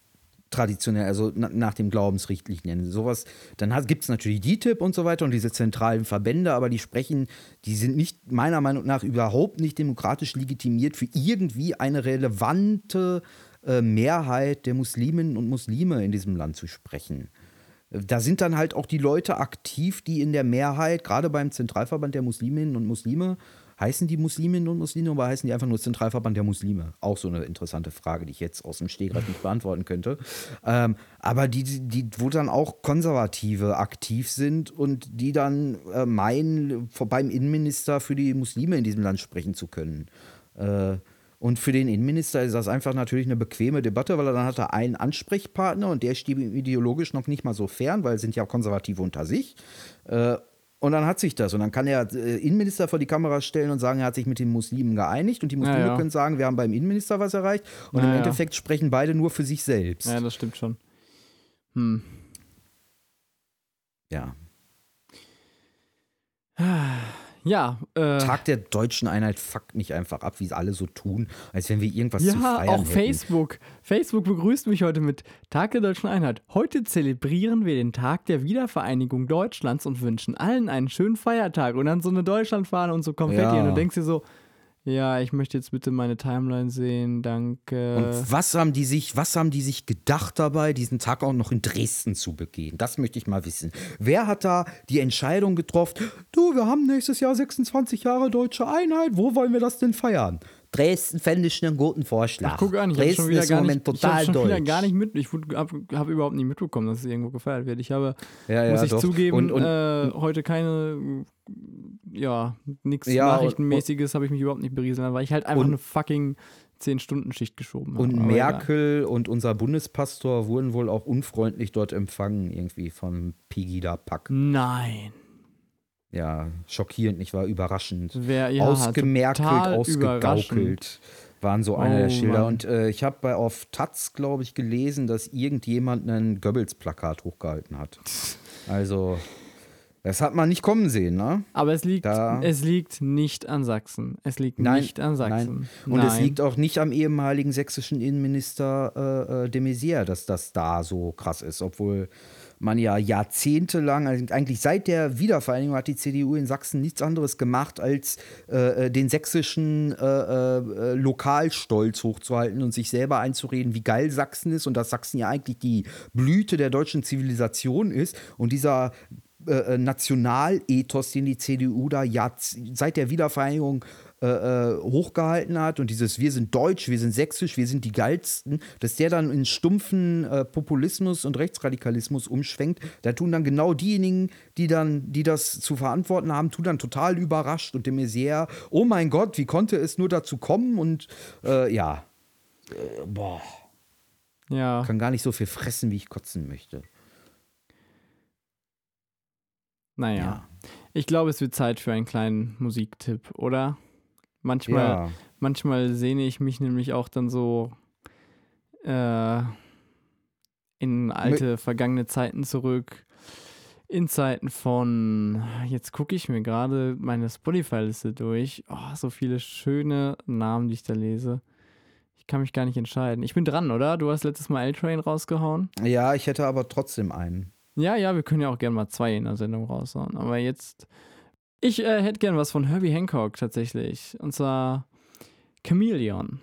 Traditionell, also na, nach dem Glaubensrichtlinien. Sowas, dann gibt es natürlich DITIB und so weiter und diese zentralen Verbände, aber die sprechen, die sind nicht, meiner Meinung nach, überhaupt nicht demokratisch legitimiert für irgendwie eine relevante äh, Mehrheit der Musliminnen und Muslime in diesem Land zu sprechen. Da sind dann halt auch die Leute aktiv, die in der Mehrheit, gerade beim Zentralverband der Musliminnen und Muslime, heißen die Musliminnen und Muslime oder heißen die einfach nur Zentralverband der Muslime? Auch so eine interessante Frage, die ich jetzt aus dem Stegreif nicht beantworten könnte. Ähm, aber die, die, wo dann auch Konservative aktiv sind und die dann äh, meinen, beim Innenminister für die Muslime in diesem Land sprechen zu können. Äh, und für den Innenminister ist das einfach natürlich eine bequeme Debatte, weil er dann hat er einen Ansprechpartner und der steht ihm ideologisch noch nicht mal so fern, weil es sind ja Konservative unter sich. Äh, und dann hat sich das. Und dann kann der äh, Innenminister vor die Kamera stellen und sagen, er hat sich mit den Muslimen geeinigt. Und die Muslime Ja, ja. können sagen, wir haben beim Innenminister was erreicht. Und Ja, im. Endeffekt sprechen beide nur für sich selbst. Ja, das stimmt schon. Hm. Ja. Ja, äh, Tag der deutschen Einheit fuckt mich einfach ab, wie es alle so tun, als wenn wir irgendwas zu ja, feiern auch hätten. Facebook. Facebook begrüßt mich heute mit Tag der Deutschen Einheit. Heute zelebrieren wir den Tag der Wiedervereinigung Deutschlands und wünschen allen einen schönen Feiertag. Und dann so eine Deutschlandfahne und so Konfetti. Ja. Und du denkst dir so, ja, ich möchte jetzt bitte meine Timeline sehen, danke. Und was haben die sich, was haben die sich gedacht dabei, diesen Tag auch noch in Dresden zu begehen? Das möchte ich mal wissen. Wer hat da die Entscheidung getroffen? Du, wir haben nächstes Jahr 26 Jahre deutsche Einheit. Wo wollen wir das denn feiern? Dresden fände ich einen guten Vorschlag. Ach, guck an, ich habe Dresden schon wieder gar Moment nicht, ich hab schon wieder gar nicht mit, ich habe hab überhaupt nicht mitbekommen, dass es irgendwo gefeiert wird. Ich habe, Ja, ja, muss ich doch. zugeben, Und- und- äh, heute keine, ja, nichts Ja, Nachrichtenmäßiges habe ich mich überhaupt nicht berieseln, weil ich halt einfach eine fucking 10-Stunden-Schicht geschoben habe. Und Aber Merkel und unser Bundespastor wurden wohl auch unfreundlich dort empfangen, irgendwie vom Pegida-Pack. egal. Nein. Ja, schockierend, nicht wahr? Überraschend. Wer, ja, Ausgemerkelt, ausgegaukelt waren so eine der Oh, Schilder. Mann. Und äh, ich habe bei auf Taz, glaube ich, gelesen, dass irgendjemand ein Goebbels-Plakat hochgehalten hat. Also, das hat man nicht kommen sehen, ne? Aber es liegt, Da- es liegt nicht an Sachsen. Es liegt Nein, nicht an Sachsen. Und es Nein. liegt auch nicht am ehemaligen sächsischen Innenminister äh, äh, de Maizière, dass das da so krass ist, obwohl man ja jahrzehntelang, also eigentlich seit der Wiedervereinigung hat die CDU in Sachsen nichts anderes gemacht, als äh, äh, den sächsischen äh, äh, Lokalstolz hochzuhalten und sich selber einzureden, wie geil Sachsen ist und dass Sachsen ja eigentlich die Blüte der deutschen Zivilisation ist. Und dieser äh, äh, Nationalethos, den die CDU da seit der Wiedervereinigung äh, äh, hochgehalten hat und dieses Wir sind deutsch, wir sind sächsisch, wir sind die geilsten, dass der dann in stumpfen äh, Populismus und Rechtsradikalismus umschwenkt, da tun dann genau diejenigen, die dann, die das zu verantworten haben, tun dann total überrascht und de Maizière, oh mein Gott, wie konnte es nur dazu kommen und äh, ja, äh, boah, Ja. kann gar nicht so viel fressen, wie ich kotzen möchte. Naja. Ja. Ich glaube, es wird Zeit für einen kleinen Musiktipp, oder? Manchmal, Ja. manchmal sehne ich mich nämlich auch dann so äh, in alte, vergangene Zeiten zurück. In Zeiten von, jetzt gucke ich mir gerade meine Spotify-Liste durch. Oh, so viele schöne Namen, die ich da lese. Ich kann mich gar nicht entscheiden. Ich bin dran, oder? Du hast letztes Mal L-Train rausgehauen. Ja, ich hätte aber trotzdem einen. Ja, ja, wir können ja auch gerne mal zwei in der Sendung raushauen. Aber jetzt. Ich äh, hätte gern was von Herbie Hancock tatsächlich. Und zwar Chameleon.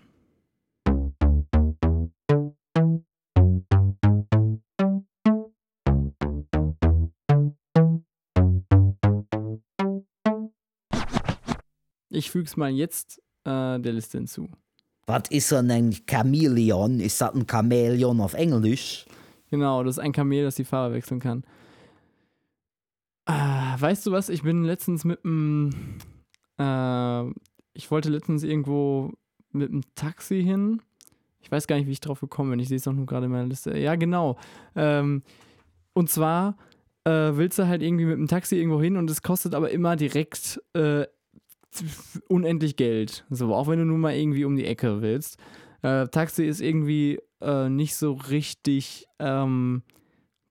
Ich füge es mal jetzt äh, der Liste hinzu. Was ist denn ein Chamäleon? Ist das ein Chamäleon auf Englisch? Genau, das ist ein Kamel, das die Farbe wechseln kann. Ah, weißt du was? Ich bin letztens mit einem. Äh, ich wollte letztens irgendwo mit einem Taxi hin. Ich weiß gar nicht, wie ich drauf gekommen bin. Ich sehe es doch nur gerade in meiner Liste. Ja, genau. Ähm, und zwar äh, willst du halt irgendwie mit dem Taxi irgendwo hin und es kostet aber immer direkt äh, unendlich Geld. So, auch wenn du nur mal irgendwie um die Ecke willst. Äh, Taxi ist irgendwie äh, nicht so richtig ähm,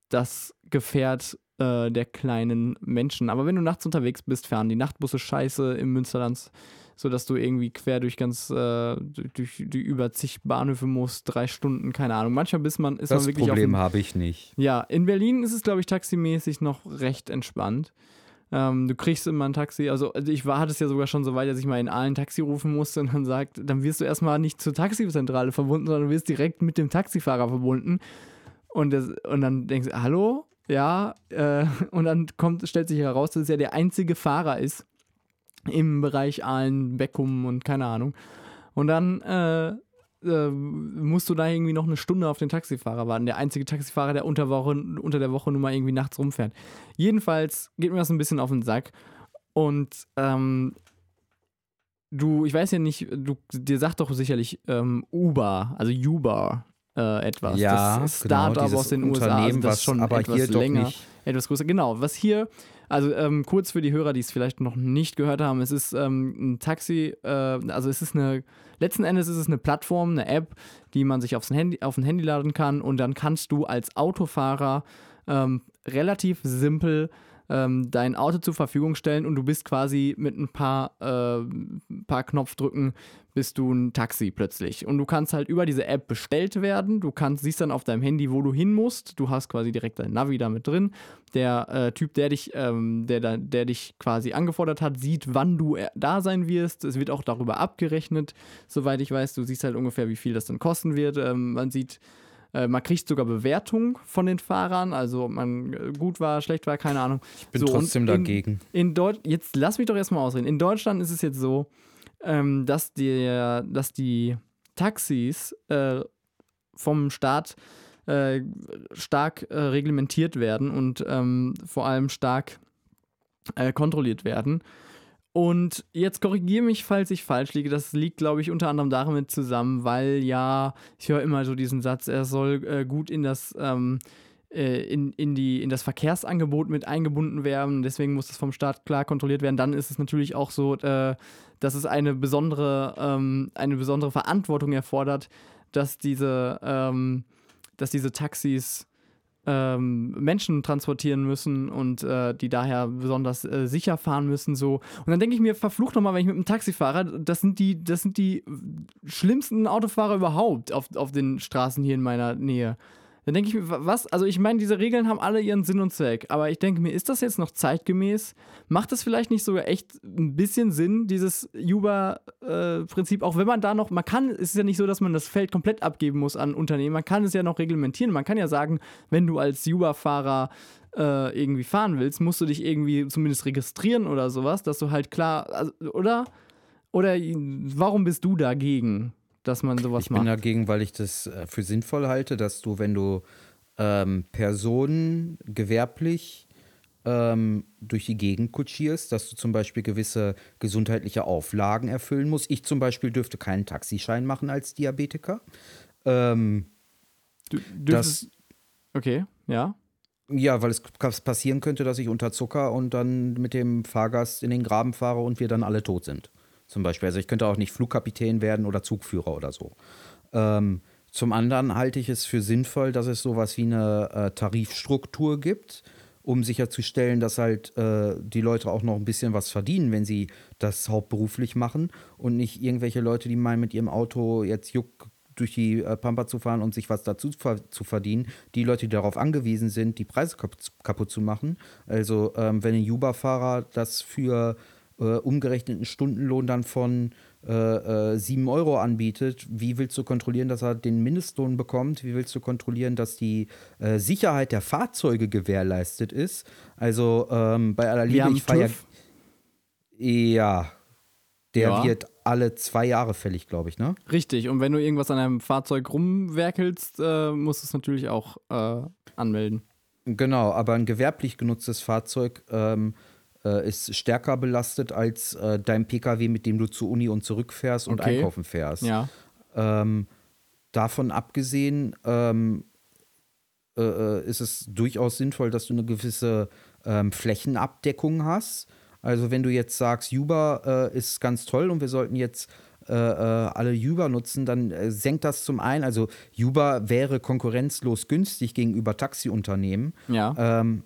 das Gefährt äh, der kleinen Menschen. Aber wenn du nachts unterwegs bist, fahren die Nachtbusse scheiße im Münsterland, sodass du irgendwie quer durch ganz, äh, durch die über zig Bahnhöfe musst, drei Stunden, keine Ahnung. Manchmal bis man, ist Das man wirklich Problem auf habe ich nicht. ja, in Berlin ist es, glaube ich, taximäßig noch recht entspannt. Ähm, du kriegst immer ein Taxi, also also ich war, hatte es ja sogar schon so weit, dass ich mal in Aalen Taxi rufen musste und dann sagt, dann wirst du erstmal nicht zur Taxizentrale verbunden, sondern du wirst direkt mit dem Taxifahrer verbunden. Und, das, und dann denkst du, hallo? Ja, äh, (laughs) und dann kommt, stellt sich heraus, dass es ja der einzige Fahrer ist im Bereich Aalen, Beckum und keine Ahnung. Und dann äh, äh, musst du da irgendwie noch eine Stunde auf den Taxifahrer warten. Der einzige Taxifahrer, der unter, Woche, unter der Woche nur mal irgendwie nachts rumfährt. Jedenfalls geht mir das ein bisschen auf den Sack. Und ähm, du, ich weiß ja nicht, du, dir sagt doch sicherlich ähm, Uber, also Uber äh, etwas. Ja, das genau, Startup dieses aus den USA, also das was schon aber etwas länger etwas größer. Genau, was hier, also ähm, kurz für die Hörer, die es vielleicht noch nicht gehört haben, es ist ähm, ein Taxi, äh, also es ist eine, letzten Endes ist es eine Plattform, eine App, die man sich aufs Handy, auf ein Handy laden kann und dann kannst du als Autofahrer ähm, relativ simpel ähm, dein Auto zur Verfügung stellen und du bist quasi mit ein paar, äh, paar Knopfdrücken bist du ein Taxi plötzlich. Und du kannst halt über diese App bestellt werden. Du kannst, siehst dann auf deinem Handy, wo du hin musst. Du hast quasi direkt dein Navi da mit drin. Der äh, Typ, der dich, ähm, der, da- der dich quasi angefordert hat, sieht, wann du äh, da sein wirst. Es wird auch darüber abgerechnet, soweit ich weiß. Du siehst halt ungefähr, wie viel das dann kosten wird. Ähm, man sieht, äh, man kriegt sogar Bewertung von den Fahrern, also ob man äh, gut war, schlecht war, keine Ahnung. Ich bin So, trotzdem in- dagegen. In Deutsch, jetzt lass mich doch erstmal ausreden. In Deutschland ist es jetzt so, ähm, dass, die, dass die Taxis äh, vom Staat äh, stark äh, reglementiert werden und ähm, vor allem stark äh, kontrolliert werden. Und jetzt korrigiere mich, falls ich falsch liege. Das liegt, glaube ich, unter anderem damit zusammen, weil ja, ich höre immer so diesen Satz, er soll äh, gut in das, ähm, äh, in, in, die, in das Verkehrsangebot mit eingebunden werden. Deswegen muss das vom Staat klar kontrolliert werden. Dann ist es natürlich auch so, äh, dass es eine besondere, ähm, eine besondere Verantwortung erfordert, dass diese, ähm, dass diese Taxis ähm, Menschen transportieren müssen und äh, die daher besonders äh, sicher fahren müssen. So. Und dann denke ich mir, verflucht nochmal, wenn ich mit einem Taxi fahre, das sind die, das sind die schlimmsten Autofahrer überhaupt auf, auf den Straßen hier in meiner Nähe. Dann denke ich mir, was? Also ich meine, diese Regeln haben alle ihren Sinn und Zweck, aber ich denke mir, ist das jetzt noch zeitgemäß? Macht das vielleicht nicht sogar echt ein bisschen Sinn, dieses Uber-Prinzip, auch wenn man da noch, man kann, es ist ja nicht so, dass man das Feld komplett abgeben muss an Unternehmen, man kann es ja noch reglementieren, man kann ja sagen, wenn du als Uber-Fahrer äh, irgendwie fahren willst, musst du dich irgendwie zumindest registrieren oder sowas, dass du halt klar, also, oder? Oder warum bist du dagegen? Dass man sowas ich macht. Ich bin dagegen, weil ich das äh, für sinnvoll halte, dass du, wenn du ähm, Personen gewerblich ähm, durch die Gegend kutschierst, dass du zum Beispiel gewisse gesundheitliche Auflagen erfüllen musst. Ich zum Beispiel dürfte keinen Taxischein machen als Diabetiker. Ähm, du dürftest, das, okay, ja. Ja, weil es passieren könnte, dass ich unter Zucker und dann mit dem Fahrgast in den Graben fahre und wir dann alle tot sind zum Beispiel. Also ich könnte auch nicht Flugkapitän werden oder Zugführer oder so. Ähm, zum anderen halte ich es für sinnvoll, dass es sowas wie eine äh, Tarifstruktur gibt, um sicherzustellen, dass halt äh, die Leute auch noch ein bisschen was verdienen, wenn sie das hauptberuflich machen und nicht irgendwelche Leute, die meinen, mit ihrem Auto jetzt juck durch die äh, Pampa zu fahren und sich was dazu zu verdienen. Die Leute, die darauf angewiesen sind, die Preise kaputt, kaputt zu machen. Also ähm, wenn ein Uber-Fahrer das für äh, umgerechneten Stundenlohn dann von äh, äh, 7 Euro anbietet, wie willst du kontrollieren, dass er den Mindestlohn bekommt? Wie willst du kontrollieren, dass die äh, Sicherheit der Fahrzeuge gewährleistet ist? Also ähm, bei aller Liebe, ich fahre ja. Der ja. wird alle zwei Jahre fällig, glaube ich, ne? Richtig. Und wenn du irgendwas an einem Fahrzeug rumwerkelst, äh, musst du es natürlich auch äh, anmelden. Genau, aber ein gewerblich genutztes Fahrzeug ähm, äh, ist stärker belastet als äh, dein Pkw, mit dem du zur Uni und zurückfährst und okay. einkaufen fährst. Ja. Ähm, davon abgesehen ähm, äh, äh, ist es durchaus sinnvoll, dass du eine gewisse ähm, Flächenabdeckung hast. Also wenn du jetzt sagst, Uber äh, ist ganz toll und wir sollten jetzt äh, alle Uber nutzen, dann senkt das zum einen, also Uber wäre konkurrenzlos günstig gegenüber Taxiunternehmen. Ja. Ähm,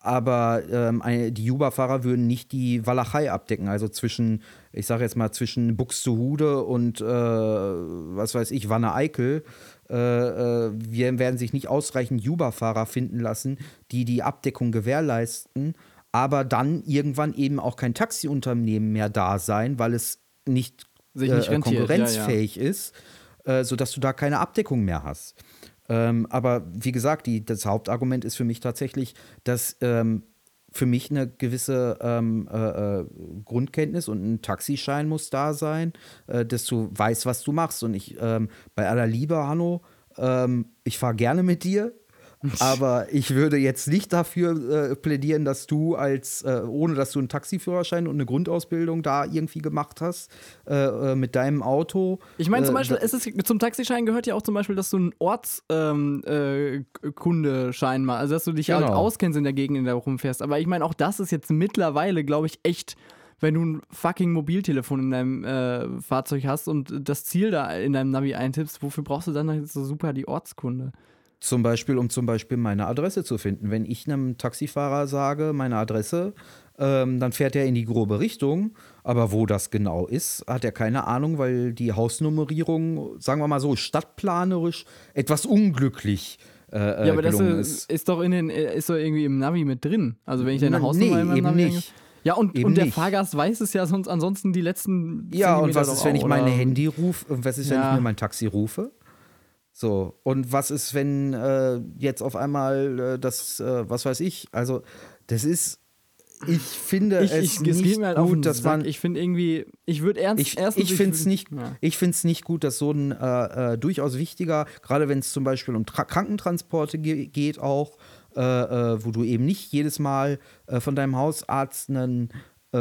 aber ähm, die Uber-Fahrer würden nicht die Walachei abdecken. Also zwischen, ich sage jetzt mal, zwischen Buxtehude und äh, was weiß ich, Wanne-Eickel. Äh, äh, wir werden sich nicht ausreichend Uber-Fahrer finden lassen, die die Abdeckung gewährleisten, aber dann irgendwann eben auch kein Taxiunternehmen mehr da sein, weil es nicht, nicht äh, konkurrenzfähig ja, ja. ist, äh, sodass du da keine Abdeckung mehr hast. Ähm, aber wie gesagt, die, das Hauptargument ist für mich tatsächlich, dass ähm, für mich eine gewisse ähm, äh, äh, Grundkenntnis und ein Taxischein muss da sein, äh, dass du weißt, was du machst. Und ich, ähm, bei aller Liebe, Hanno, ähm, ich fahre gerne mit dir. (laughs) Aber ich würde jetzt nicht dafür äh, plädieren, dass du als, äh, ohne dass du einen Taxiführerschein und eine Grundausbildung da irgendwie gemacht hast, äh, äh mit deinem Auto. Ich meine zum äh, Beispiel, es ist, zum Taxischein gehört ja auch zum Beispiel, dass du einen Ortskundeschein ähm, äh, machst, also dass du dich genau. halt auskennst in der Gegend, in der du rumfährst. Aber ich meine, auch das ist jetzt mittlerweile, glaube ich, echt wenn du ein fucking Mobiltelefon in deinem äh, Fahrzeug hast und das Ziel da in deinem Navi eintippst, wofür brauchst du dann so super die Ortskunde? Zum Beispiel, um zum Beispiel meine Adresse zu finden. Wenn ich einem Taxifahrer sage, meine Adresse, ähm, dann fährt er in die grobe Richtung. Aber wo das genau ist, hat er keine Ahnung, weil die Hausnummerierung, sagen wir mal so, stadtplanerisch etwas unglücklich äh, äh Ja, aber das ist, ist doch in den, ist doch irgendwie im Navi mit drin. Also wenn ich deine Hausnummer nee, in eben Navi nicht. Ja, und, und der nicht. Fahrgast weiß es ja sonst ansonsten die letzten. Ja, und was ist, wenn ich meine Handy rufe? Was ist, wenn ja. ich mir mein Taxi rufe? So, und was ist, wenn äh, jetzt auf einmal äh, das, äh, was weiß ich, also das ist, ich finde ich, es ich, nicht halt gut, dass man. Ich finde irgendwie, ich würde ernst. Ich, ich finde es nicht, ja. ich find's nicht gut, dass so ein äh, äh, durchaus wichtiger, gerade wenn es zum Beispiel um Tra Krankentransporte ge geht, auch, äh, wo du eben nicht jedes Mal von deinem Hausarzt einen äh,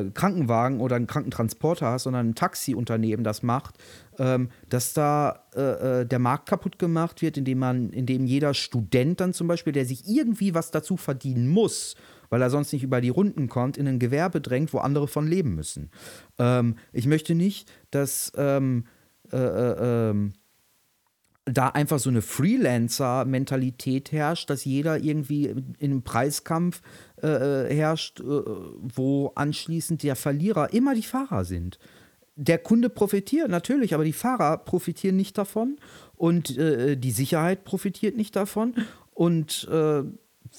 äh, Krankenwagen oder einen Krankentransporter hast, sondern ein Taxiunternehmen das macht, ähm, dass da äh, äh, der Markt kaputt gemacht wird, indem man, indem jeder Student dann zum Beispiel, der sich irgendwie was dazu verdienen muss, weil er sonst nicht über die Runden kommt, in ein Gewerbe drängt, wo andere von leben müssen. Ähm, ich möchte nicht, dass ähm, äh, äh, ähm, da einfach so eine Freelancer-Mentalität herrscht, dass jeder irgendwie in einem Preiskampf äh, äh, herrscht, äh, wo anschließend der Verlierer immer die Fahrer sind. Der Kunde profitiert natürlich, aber die Fahrer profitieren nicht davon und äh, die Sicherheit profitiert nicht davon und äh,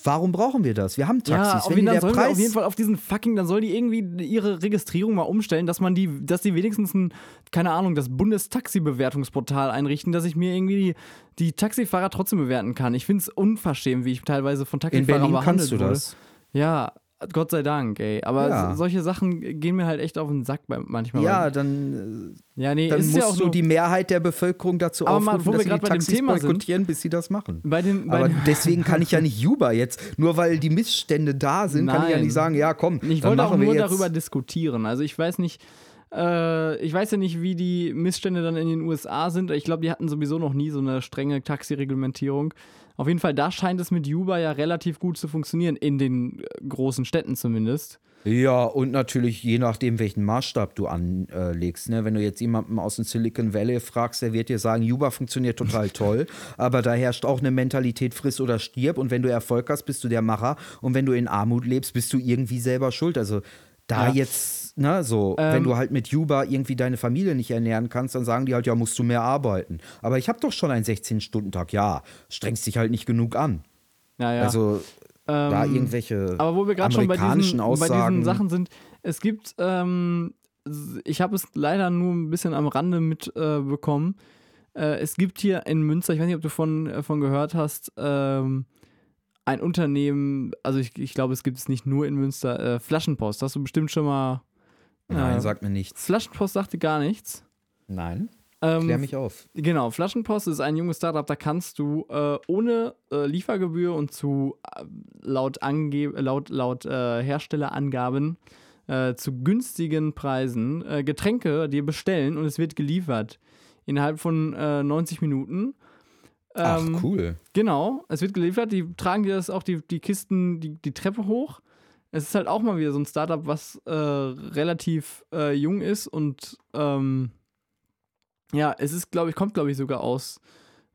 Warum brauchen wir das? Wir haben Taxis. Ja, auf, Wenn dann der Preis auf jeden Fall auf diesen fucking, dann soll die irgendwie ihre Registrierung mal umstellen, dass man die, dass die wenigstens ein, keine Ahnung, das Bundestaxi-Bewertungsportal einrichten, dass ich mir irgendwie die, die Taxifahrer trotzdem bewerten kann. Ich finde es unverschämt, wie ich teilweise von in Taxifahrern Berlin behandelt kannst du wurde. das. Ja, Gott sei Dank, ey. Aber Ja. so, solche Sachen gehen mir halt echt auf den Sack manchmal. Ja, dann, ja, nee, äh, dann ist musst ja auch du nur die Mehrheit der Bevölkerung dazu Aber aufrufen, dass sie die Taxis Thema sind. boykottieren, bis sie das machen. bei den, bei Aber den deswegen kann ich ja nicht (laughs) Uber jetzt, nur weil die Missstände da sind, kann ich ja Nein. nicht sagen, ja komm, Ich wollte auch nur darüber diskutieren. Also ich weiß nicht, äh, ich weiß ja nicht, wie die Missstände dann in den USA sind. Ich glaube, die hatten sowieso noch nie so eine strenge Taxireglementierung. Auf jeden Fall, da scheint es mit Uber ja relativ gut zu funktionieren, in den äh, großen Städten zumindest. Ja, und natürlich je nachdem, welchen Maßstab du anlegst. Ne? Wenn du jetzt jemanden aus dem Silicon Valley fragst, der wird dir sagen, Uber funktioniert total (laughs) toll, aber da herrscht auch eine Mentalität, friss oder stirb. Und wenn du Erfolg hast, bist du der Macher. Und wenn du in Armut lebst, bist du irgendwie selber schuld. Also da Ja. jetzt, ne, so, Ähm, wenn du halt mit Uber irgendwie deine Familie nicht ernähren kannst, dann sagen die halt, ja, musst du mehr arbeiten. Aber ich habe doch schon einen 16-Stunden-Tag. Ja, strengst dich halt nicht genug an. Naja. Also da Ähm, irgendwelche Aber wo wir gerade schon bei diesen, amerikanischen bei Aussagen. diesen Sachen sind, es gibt, ähm, ich habe es leider nur ein bisschen am Rande mitbekommen. Äh, äh, es gibt hier in Münster, ich weiß nicht, ob du von, äh, von gehört hast, ähm, ein Unternehmen, also ich, ich glaube, es gibt es nicht nur in Münster, äh, Flaschenpost. Hast du bestimmt schon mal. Nein, äh, sag mir nichts. Flaschenpost sagte gar nichts. Nein. Ähm, Klär mich auf. Genau, Flaschenpost ist ein junges Startup, da kannst du äh, ohne äh, Liefergebühr und zu äh, laut, Ange laut, laut äh, Herstellerangaben äh, zu günstigen Preisen Getränke dir bestellen und es wird geliefert. Innerhalb von äh, 90 Minuten. Ach, Ähm, cool. Genau, es wird geliefert, die tragen dir das auch die, die Kisten, die, die Treppe hoch. Es ist halt auch mal wieder so ein Startup, was äh, relativ äh, jung ist und ähm, ja, es ist, glaube ich, kommt, glaube ich, sogar aus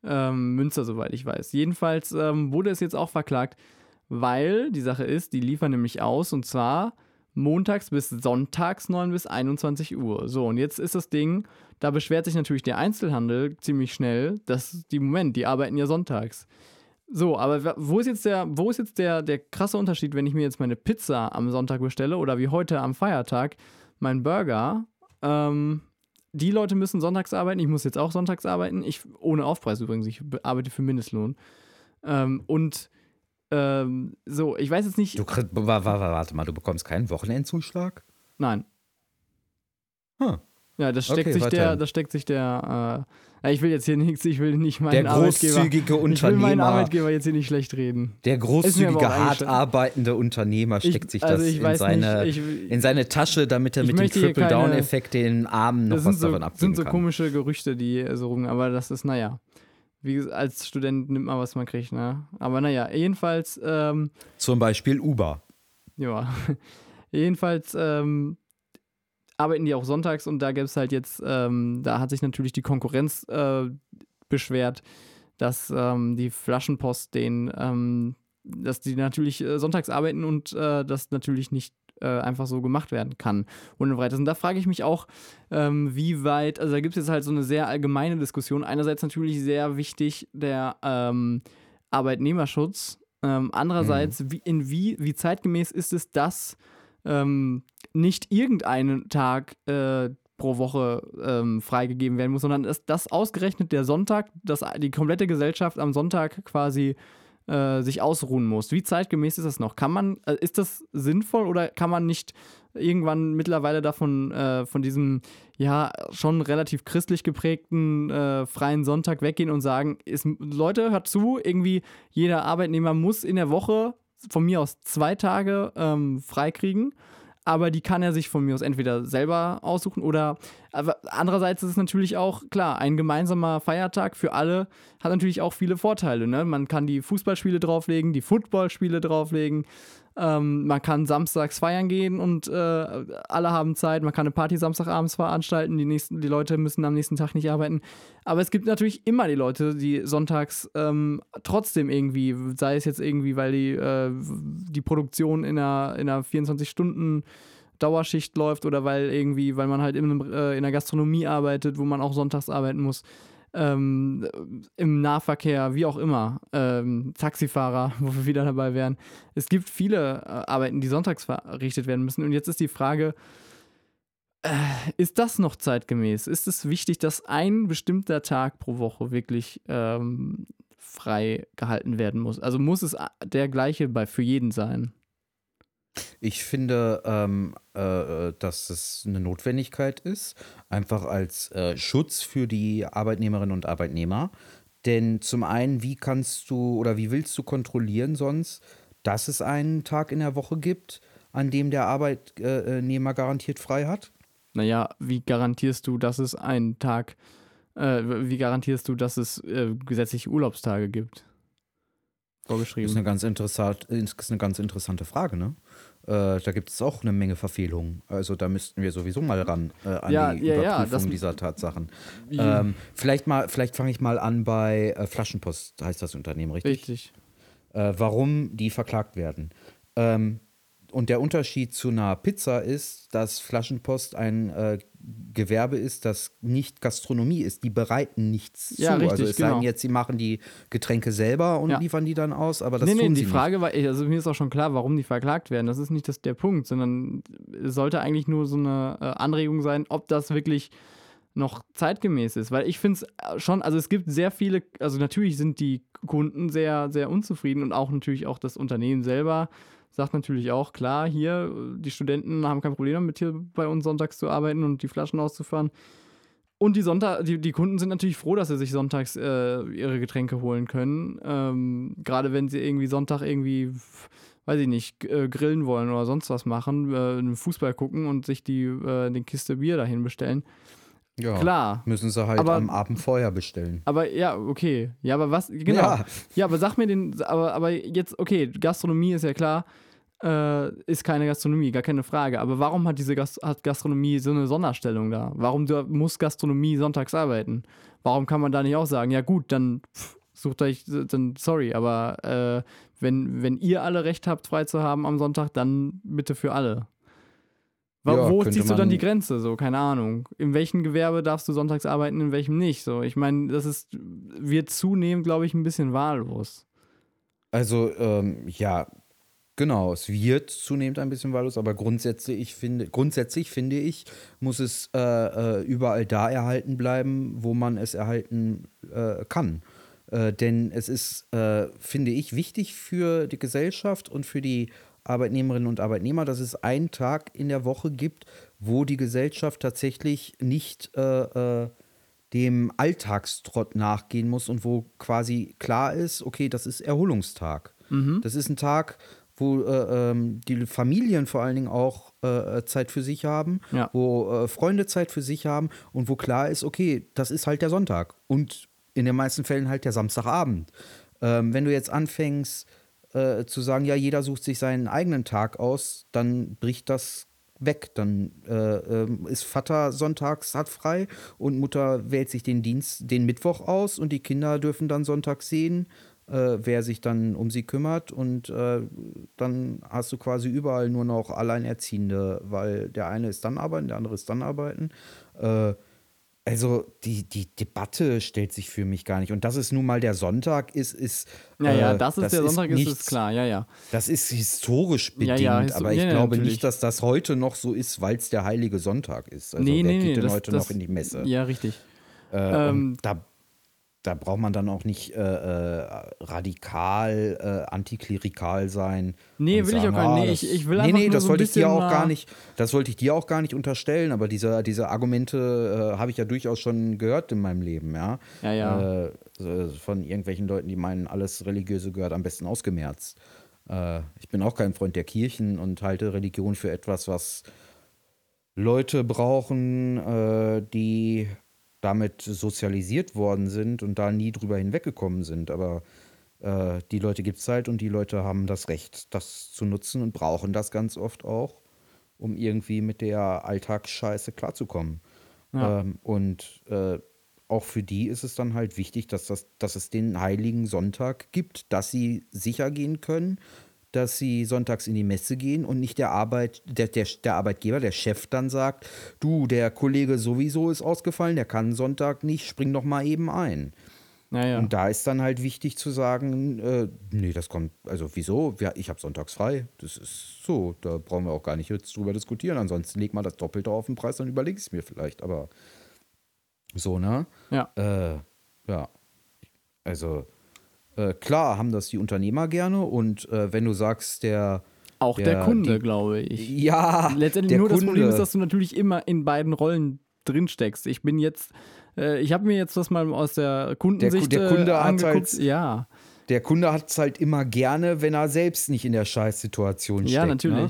ähm, Münster, soweit ich weiß. Jedenfalls ähm, wurde es jetzt auch verklagt, weil die Sache ist, die liefern nämlich aus und zwar montags bis sonntags 9 bis 21 Uhr. So, und jetzt ist das Ding, da beschwert sich natürlich der Einzelhandel ziemlich schnell, dass die, Moment, die arbeiten ja sonntags. So, aber wo ist jetzt der, wo ist jetzt der, der krasse Unterschied, wenn ich mir jetzt meine Pizza am Sonntag bestelle oder wie heute am Feiertag mein Burger? Ähm, die Leute müssen sonntags arbeiten, ich muss jetzt auch sonntags arbeiten. Ich, ohne Aufpreis übrigens, ich be- arbeite für Mindestlohn. Ähm, und ähm, so, ich weiß jetzt nicht. Du kriegst, wa- wa- wa- warte mal, du bekommst keinen Wochenendzuschlag? Nein. Hm. Ja, das steckt Okay, sich der, weiter. das steckt sich der, äh, ich will jetzt hier nichts, ich will nicht meinen Der Arbeitgeber. großzügige (laughs) Ich will meinen Arbeitgeber jetzt hier nicht schlecht reden. der großzügige, hart arbeitende Unternehmer Ich- steckt sich also das ich in, seine, nicht, ich- in seine Tasche, damit er Ich mit dem Triple-Down-Effekt den Armen noch Das was so, davon abgeben sind so kann. komische Gerüchte, die so rum, aber das ist, naja. Wie als Student nimmt man, was man kriegt, ne? Aber naja, jedenfalls, ähm, Zum Beispiel Uber. ja. (laughs) jedenfalls, ähm, arbeiten die auch sonntags und da gibt es halt jetzt, ähm, da hat sich natürlich die Konkurrenz äh, beschwert, dass ähm, die Flaschenpost den, ähm, dass die natürlich äh, sonntags arbeiten und äh, das natürlich nicht äh, einfach so gemacht werden kann. Und weiteres. Und da frage ich mich auch, ähm, wie weit, also da gibt es jetzt halt so eine sehr allgemeine Diskussion. Einerseits natürlich sehr wichtig der ähm, Arbeitnehmerschutz. Ähm, andererseits, wie, in wie, wie zeitgemäß ist es, dass ähm, nicht irgendeinen Tag äh, pro Woche ähm, freigegeben werden muss, sondern dass das ausgerechnet der Sonntag, dass die komplette Gesellschaft am Sonntag quasi äh, sich ausruhen muss. Wie zeitgemäß ist das noch? Kann man, äh, ist das sinnvoll oder kann man nicht irgendwann mittlerweile davon, äh, von diesem ja schon relativ christlich geprägten äh, freien Sonntag weggehen und sagen, ist, Leute, hört zu, irgendwie jeder Arbeitnehmer muss in der Woche von mir aus zwei Tage ähm, freikriegen. Aber die kann er sich von mir aus entweder selber aussuchen oder aber andererseits ist es natürlich auch klar, ein gemeinsamer Feiertag für alle hat natürlich auch viele Vorteile. Ne? Man kann die Fußballspiele drauflegen, die Footballspiele drauflegen. Ähm, man kann samstags feiern gehen und äh, alle haben Zeit. Man kann eine Party samstagabends veranstalten. Die, nächsten, die Leute müssen am nächsten Tag nicht arbeiten. Aber es gibt natürlich immer die Leute, die sonntags ähm, trotzdem irgendwie, sei es jetzt irgendwie, weil die, äh, die Produktion in einer, in einer 24-Stunden- Dauerschicht läuft oder weil irgendwie, weil man halt in, äh, in der Gastronomie arbeitet, wo man auch sonntags arbeiten muss ähm, im Nahverkehr, wie auch immer, ähm, Taxifahrer, (laughs) wo wir wieder dabei wären. Es gibt viele äh, Arbeiten, die sonntags verrichtet werden müssen. Und jetzt ist die Frage, äh, ist das noch zeitgemäß? Ist es wichtig, dass ein bestimmter Tag pro Woche wirklich ähm, frei gehalten werden muss? Also muss es der gleiche bei, für jeden sein? Ich finde, ähm, äh, dass es eine Notwendigkeit ist, einfach als äh, Schutz für die Arbeitnehmerinnen und Arbeitnehmer. Denn zum einen, wie kannst du oder wie willst du kontrollieren sonst, dass es einen Tag in der Woche gibt, an dem der Arbeitnehmer garantiert frei hat? Naja, wie garantierst du, dass es einen Tag, äh, wie garantierst du, dass es äh, gesetzliche Urlaubstage gibt? Vorgeschrieben. Das ist eine ganz, interessant, ist eine ganz interessante Frage, ne? Äh, da gibt es auch eine Menge Verfehlungen. Also da müssten wir sowieso mal ran äh, an ja, die ja, Überprüfung ja, dieser Tatsachen. Ähm, vielleicht vielleicht fange ich mal an bei äh, Flaschenpost, heißt das Unternehmen, richtig? Richtig. Äh, warum die verklagt werden. Ähm, und der Unterschied zu einer Pizza ist, dass Flaschenpost ein äh, Gewerbe ist, das nicht Gastronomie ist. Die bereiten nichts ja, zu. Richtig, also es genau. sagen jetzt, sie machen die Getränke selber und ja. liefern die dann aus, aber das nee, tun nee, die Frage nicht. war, also mir ist auch schon klar, warum die verklagt werden. Das ist nicht das, der Punkt, sondern es sollte eigentlich nur so eine äh, Anregung sein, ob das wirklich noch zeitgemäß ist. Weil ich finde es schon, also es gibt sehr viele, also natürlich sind die Kunden sehr, sehr unzufrieden und auch natürlich auch das Unternehmen selber sagt natürlich auch, klar, hier, die Studenten haben kein Problem damit, hier bei uns sonntags zu arbeiten und die Flaschen auszufahren. Und die, Sonntag, die, die Kunden sind natürlich froh, dass sie sich sonntags äh, ihre Getränke holen können. Ähm, Gerade wenn sie irgendwie Sonntag irgendwie, weiß ich nicht, äh, grillen wollen oder sonst was machen, äh, Fußball gucken und sich die, äh, die Kiste Bier dahin bestellen. Ja, Klar. Müssen sie halt aber, am Abend vorher bestellen. Aber ja, okay. Ja, aber was, genau. Ja, ja aber sag mir den, aber, aber jetzt, okay, Gastronomie ist ja klar, äh, ist keine Gastronomie, gar keine Frage. Aber warum hat diese Gast hat Gastronomie so eine Sonderstellung da? Warum muss Gastronomie sonntags arbeiten? Warum kann man da nicht auch sagen, ja gut, dann pff, sucht euch, dann sorry, aber äh, wenn, wenn ihr alle Recht habt, frei zu haben am Sonntag, dann bitte für alle. Wo, ja, wo ziehst du dann die Grenze? So, keine Ahnung. In welchem Gewerbe darfst du sonntags arbeiten, in welchem nicht? So, ich meine, das ist, wird zunehmend, glaube ich, ein bisschen wahllos. Also, ähm, ja, genau, es wird zunehmend ein bisschen wahllos, aber grundsätzlich, ich finde, grundsätzlich finde ich, muss es äh, äh, überall da erhalten bleiben, wo man es erhalten äh, kann. Äh, denn es ist, äh, finde ich, wichtig für die Gesellschaft und für die Arbeitnehmerinnen und Arbeitnehmer, dass es einen Tag in der Woche gibt, wo die Gesellschaft tatsächlich nicht äh, äh, dem Alltagstrott nachgehen muss und wo quasi klar ist, okay, das ist Erholungstag. Mhm. Das ist ein Tag, wo äh, ähm, die Familien vor allen Dingen auch äh, Zeit für sich haben, ja. wo äh, Freunde Zeit für sich haben und wo klar ist, okay, das ist halt der Sonntag und in den meisten Fällen halt der Samstagabend. Ähm, wenn du jetzt anfängst, äh, zu sagen, ja, jeder sucht sich seinen eigenen Tag aus, dann bricht das weg. Dann äh, ähm, ist Vater sonntags hat frei und Mutter wählt sich den Dienst, den Mittwoch aus und die Kinder dürfen dann sonntags sehen, äh, wer sich dann um sie kümmert und äh, dann hast du quasi überall nur noch Alleinerziehende, weil der eine ist dann arbeiten, der andere ist dann arbeiten. Äh, also die, die Debatte stellt sich für mich gar nicht. Und dass es nun mal der Sonntag ist, ist. Ja, ja, das ist das der Sonntag, ist, nichts, ist klar, ja, ja. Das ist historisch bedingt, ja, ja, aber ich ja, glaube natürlich. nicht, dass das heute noch so ist, weil es der heilige Sonntag ist. Also nee, wer nee, geht nee, denn das, heute das, noch in die Messe? Ja, richtig. Äh, ähm, da, da braucht man dann auch nicht äh, äh, radikal, äh, antiklerikal sein. Nee, will sagen, ich auch gar nicht. ah, Nee, das, ich, ich will nee, nee, das so wollte ich dir auch gar nicht, das wollte ich dir auch gar nicht unterstellen, aber diese, diese Argumente äh, habe ich ja durchaus schon gehört in meinem Leben, ja. Ja, ja. Äh, von irgendwelchen Leuten, die meinen, alles Religiöse gehört am besten ausgemerzt. Äh, ich bin auch kein Freund der Kirchen und halte Religion für etwas, was Leute brauchen, die damit sozialisiert worden sind und da nie drüber hinweggekommen sind. Aber äh, die Leute gibt es halt und die Leute haben das Recht, das zu nutzen und brauchen das ganz oft auch, um irgendwie mit der Alltagsscheiße klarzukommen. Ja. Ähm, und äh, auch für die ist es dann halt wichtig, dass, das, dass es den heiligen Sonntag gibt, dass sie sicher gehen können, dass sie sonntags in die Messe gehen und nicht der Arbeit, der, der, der Arbeitgeber, der Chef dann sagt, du, der Kollege sowieso ist ausgefallen, der kann Sonntag nicht, spring doch mal eben ein. Naja. Und da ist dann halt wichtig zu sagen, äh, nee, das kommt, also wieso? Ja, ich habe sonntags frei. Das ist so, da brauchen wir auch gar nicht jetzt drüber diskutieren. Ansonsten leg mal das Doppelte auf den Preis, dann überlege ich es mir vielleicht. Aber so, ne? Ja. Äh, ja. Also, äh, klar haben das die Unternehmer gerne und äh, wenn du sagst, der. Auch der, der- Kunde, die- glaube ich. Ja, Letztendlich der nur das Kunde. Problem ist, dass du natürlich immer in beiden Rollen drin steckst. Ich bin jetzt, äh, ich habe mir jetzt das mal aus der Kundensicht der Kunde äh, hat angeguckt. halt- ja, Der Kunde hat es halt immer gerne, wenn er selbst nicht in der Scheißsituation steckt. ja, Ne?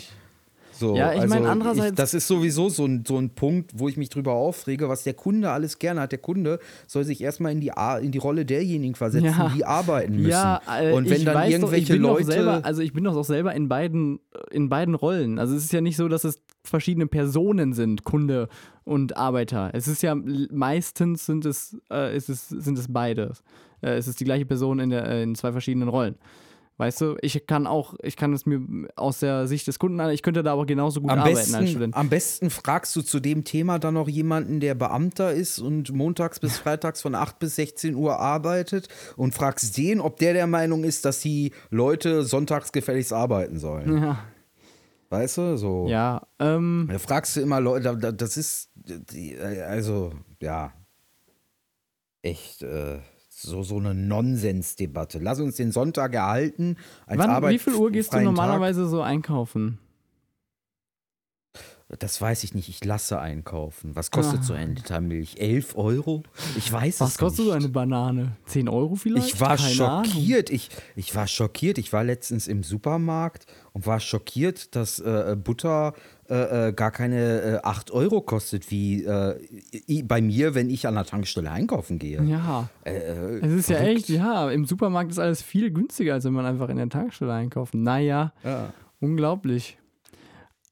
So, Ja, ich mein, andererseits- Ich, das ist sowieso so ein, so ein Punkt, wo ich mich drüber aufrege, was der Kunde alles gerne hat. Der Kunde soll sich erstmal in die, in die Rolle derjenigen versetzen, Ja. die arbeiten müssen. Ja, äh, Und wenn ich dann irgendwelche doch, Leute. Selber, also ich bin doch auch selber in beiden, in beiden Rollen. Also es ist ja nicht so, dass es verschiedene Personen sind, Kunde und Arbeiter. Es ist ja meistens sind es, äh, ist es, sind es beides. Äh, es ist die gleiche Person in, der, äh, in zwei verschiedenen Rollen. Weißt du, ich kann auch, ich kann es mir aus der Sicht des Kunden an, ich könnte da aber genauso gut am arbeiten als besten, Student. am besten fragst du zu dem Thema dann noch jemanden, der Beamter ist und montags bis (laughs) freitags von 8 bis 16 Uhr arbeitet und fragst den, ob der der Meinung ist, dass die Leute sonntags gefälligst arbeiten sollen. Ja, Weißt du, so. ja ähm, Da fragst du immer Leute, da- da- das ist, also, ja, echt äh, so, so eine Nonsensdebatte. Lass uns den Sonntag erhalten. Als wann, Arbeit wie viel Uhr gehst du normalerweise so einkaufen? Tag. Das weiß ich nicht, ich lasse einkaufen. Was kostet Ah. so ein Liter Milch? 11 Euro? Ich weiß Was es kostet nicht. so eine Banane? 10 Euro vielleicht? Ich war Keine Ahnung. schockiert. Ich, ich war schockiert. Ich war letztens im Supermarkt und war schockiert, dass äh, Butter äh, äh, gar keine äh, 8 Euro kostet, wie äh, bei mir, wenn ich an der Tankstelle einkaufen gehe. Ja. Äh, äh, Es ist ja verrückt. echt, ja, im Supermarkt ist alles viel günstiger, als wenn man einfach in der Tankstelle einkauft. Naja, Ja. unglaublich.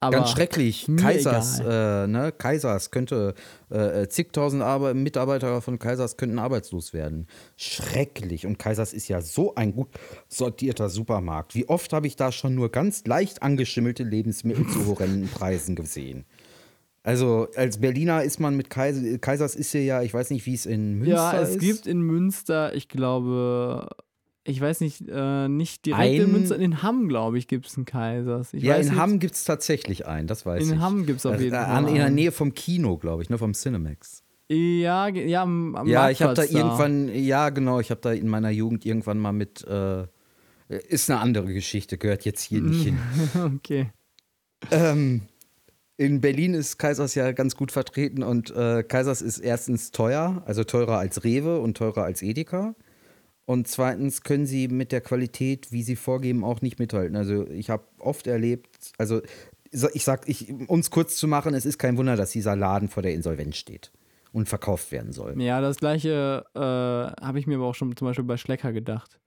Aber Ganz schrecklich. Kaisers, äh, ne? Kaisers könnte, äh, zigtausend Arbe Mitarbeiter von Kaisers könnten arbeitslos werden. Schrecklich. Und Kaisers ist ja so ein gut sortierter Supermarkt. Wie oft habe ich da schon nur ganz leicht angeschimmelte Lebensmittel zu horrenden (laughs) Preisen gesehen? Also als Berliner ist man mit Kaisers, Kaisers ist hier ja, ich weiß nicht, wie es in Münster ja, es ist. gibt in Münster, ich glaube, ich weiß nicht, äh, nicht direkt Ein- in Münster, in Hamm, glaube ich, gibt es einen Kaisers. Ich ja, in nicht, Hamm gibt es tatsächlich einen, das weiß In ich. Hamm gibt's auf Äh, jeden äh, Fall In der. Nähe vom Kino, glaube ich, ne, vom Cinemax. Ja, ja, am, am Ja, ich habe da Marktplatz irgendwann, ja genau, ich habe da in meiner Jugend irgendwann mal mit, äh, ist eine andere Geschichte, gehört jetzt hier nicht hin. (laughs) okay. Ähm, in Berlin ist Kaisers ja ganz gut vertreten und äh, Kaisers ist erstens teuer, also teurer als Rewe und teurer als Edeka. Und zweitens können sie mit der Qualität, wie sie vorgeben, auch nicht mithalten. Also ich habe oft erlebt, also so- ich sag, ich, um es kurz zu machen, es ist kein Wunder, dass dieser Laden vor der Insolvenz steht und verkauft werden soll. Ja, das gleiche äh, habe ich mir aber auch schon zum Beispiel bei Schlecker gedacht.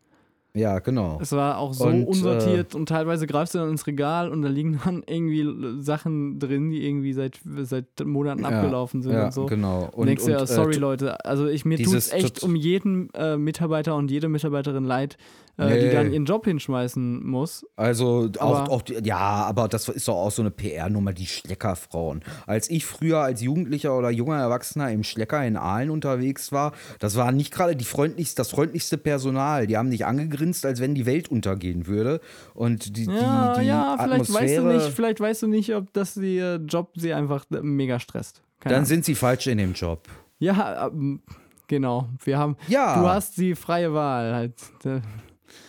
Ja, genau. Es war auch so Und, äh, unsortiert und teilweise greifst du dann ins Regal und da liegen dann (laughs) irgendwie Sachen drin, die irgendwie seit, seit Monaten abgelaufen sind ja, und so. genau. Und, denkst dir, und, äh, sorry t- Leute, also ich mir tut es echt um jeden äh, Mitarbeiter und jede Mitarbeiterin leid, äh, die Nee. dann ihren Job hinschmeißen muss. Also auch, Aber- auch, die- ja, aber das ist doch auch so eine PR-Nummer, die Schleckerfrauen. Als ich früher als Jugendlicher oder junger Erwachsener im Schlecker in Aalen unterwegs war, das war nicht gerade die freundlichste, das freundlichste Personal. Die haben dich angegrinst, als wenn die Welt untergehen würde. Und die, Ja, die, die ja, vielleicht weißt du Atmosphäre, nicht, vielleicht weißt du nicht, ob das ihr Job sie einfach äh, mega stresst. Keine dann Ahnung. sind sie falsch in dem Job. Ja, ähm, genau. Wir haben, Ja. du hast die freie Wahl halt.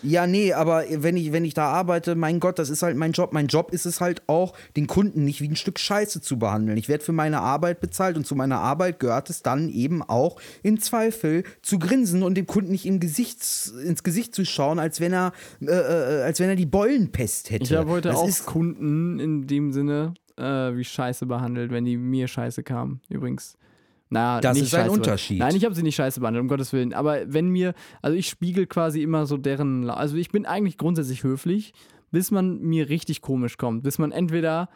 Äh, Ja, nee, aber wenn ich, wenn ich da arbeite, mein Gott, das ist halt mein Job. Mein Job ist es halt auch, den Kunden nicht wie ein Stück Scheiße zu behandeln. Ich werde für meine Arbeit bezahlt und zu meiner Arbeit gehört es dann eben auch im Zweifel zu grinsen und dem Kunden nicht im Gesicht, ins Gesicht zu schauen, als wenn er, äh, äh, als wenn er die Beulenpest hätte. Ich habe heute das auch Kunden in dem Sinne äh, wie Scheiße behandelt, wenn die mir Scheiße kamen, übrigens. Na, Das ist ein. Unterschied. Nein, ich habe sie nicht scheiße behandelt, um Gottes Willen. Aber wenn mir, also ich spiegel quasi immer so deren, also ich bin eigentlich grundsätzlich höflich, bis man mir richtig komisch kommt. Bis man entweder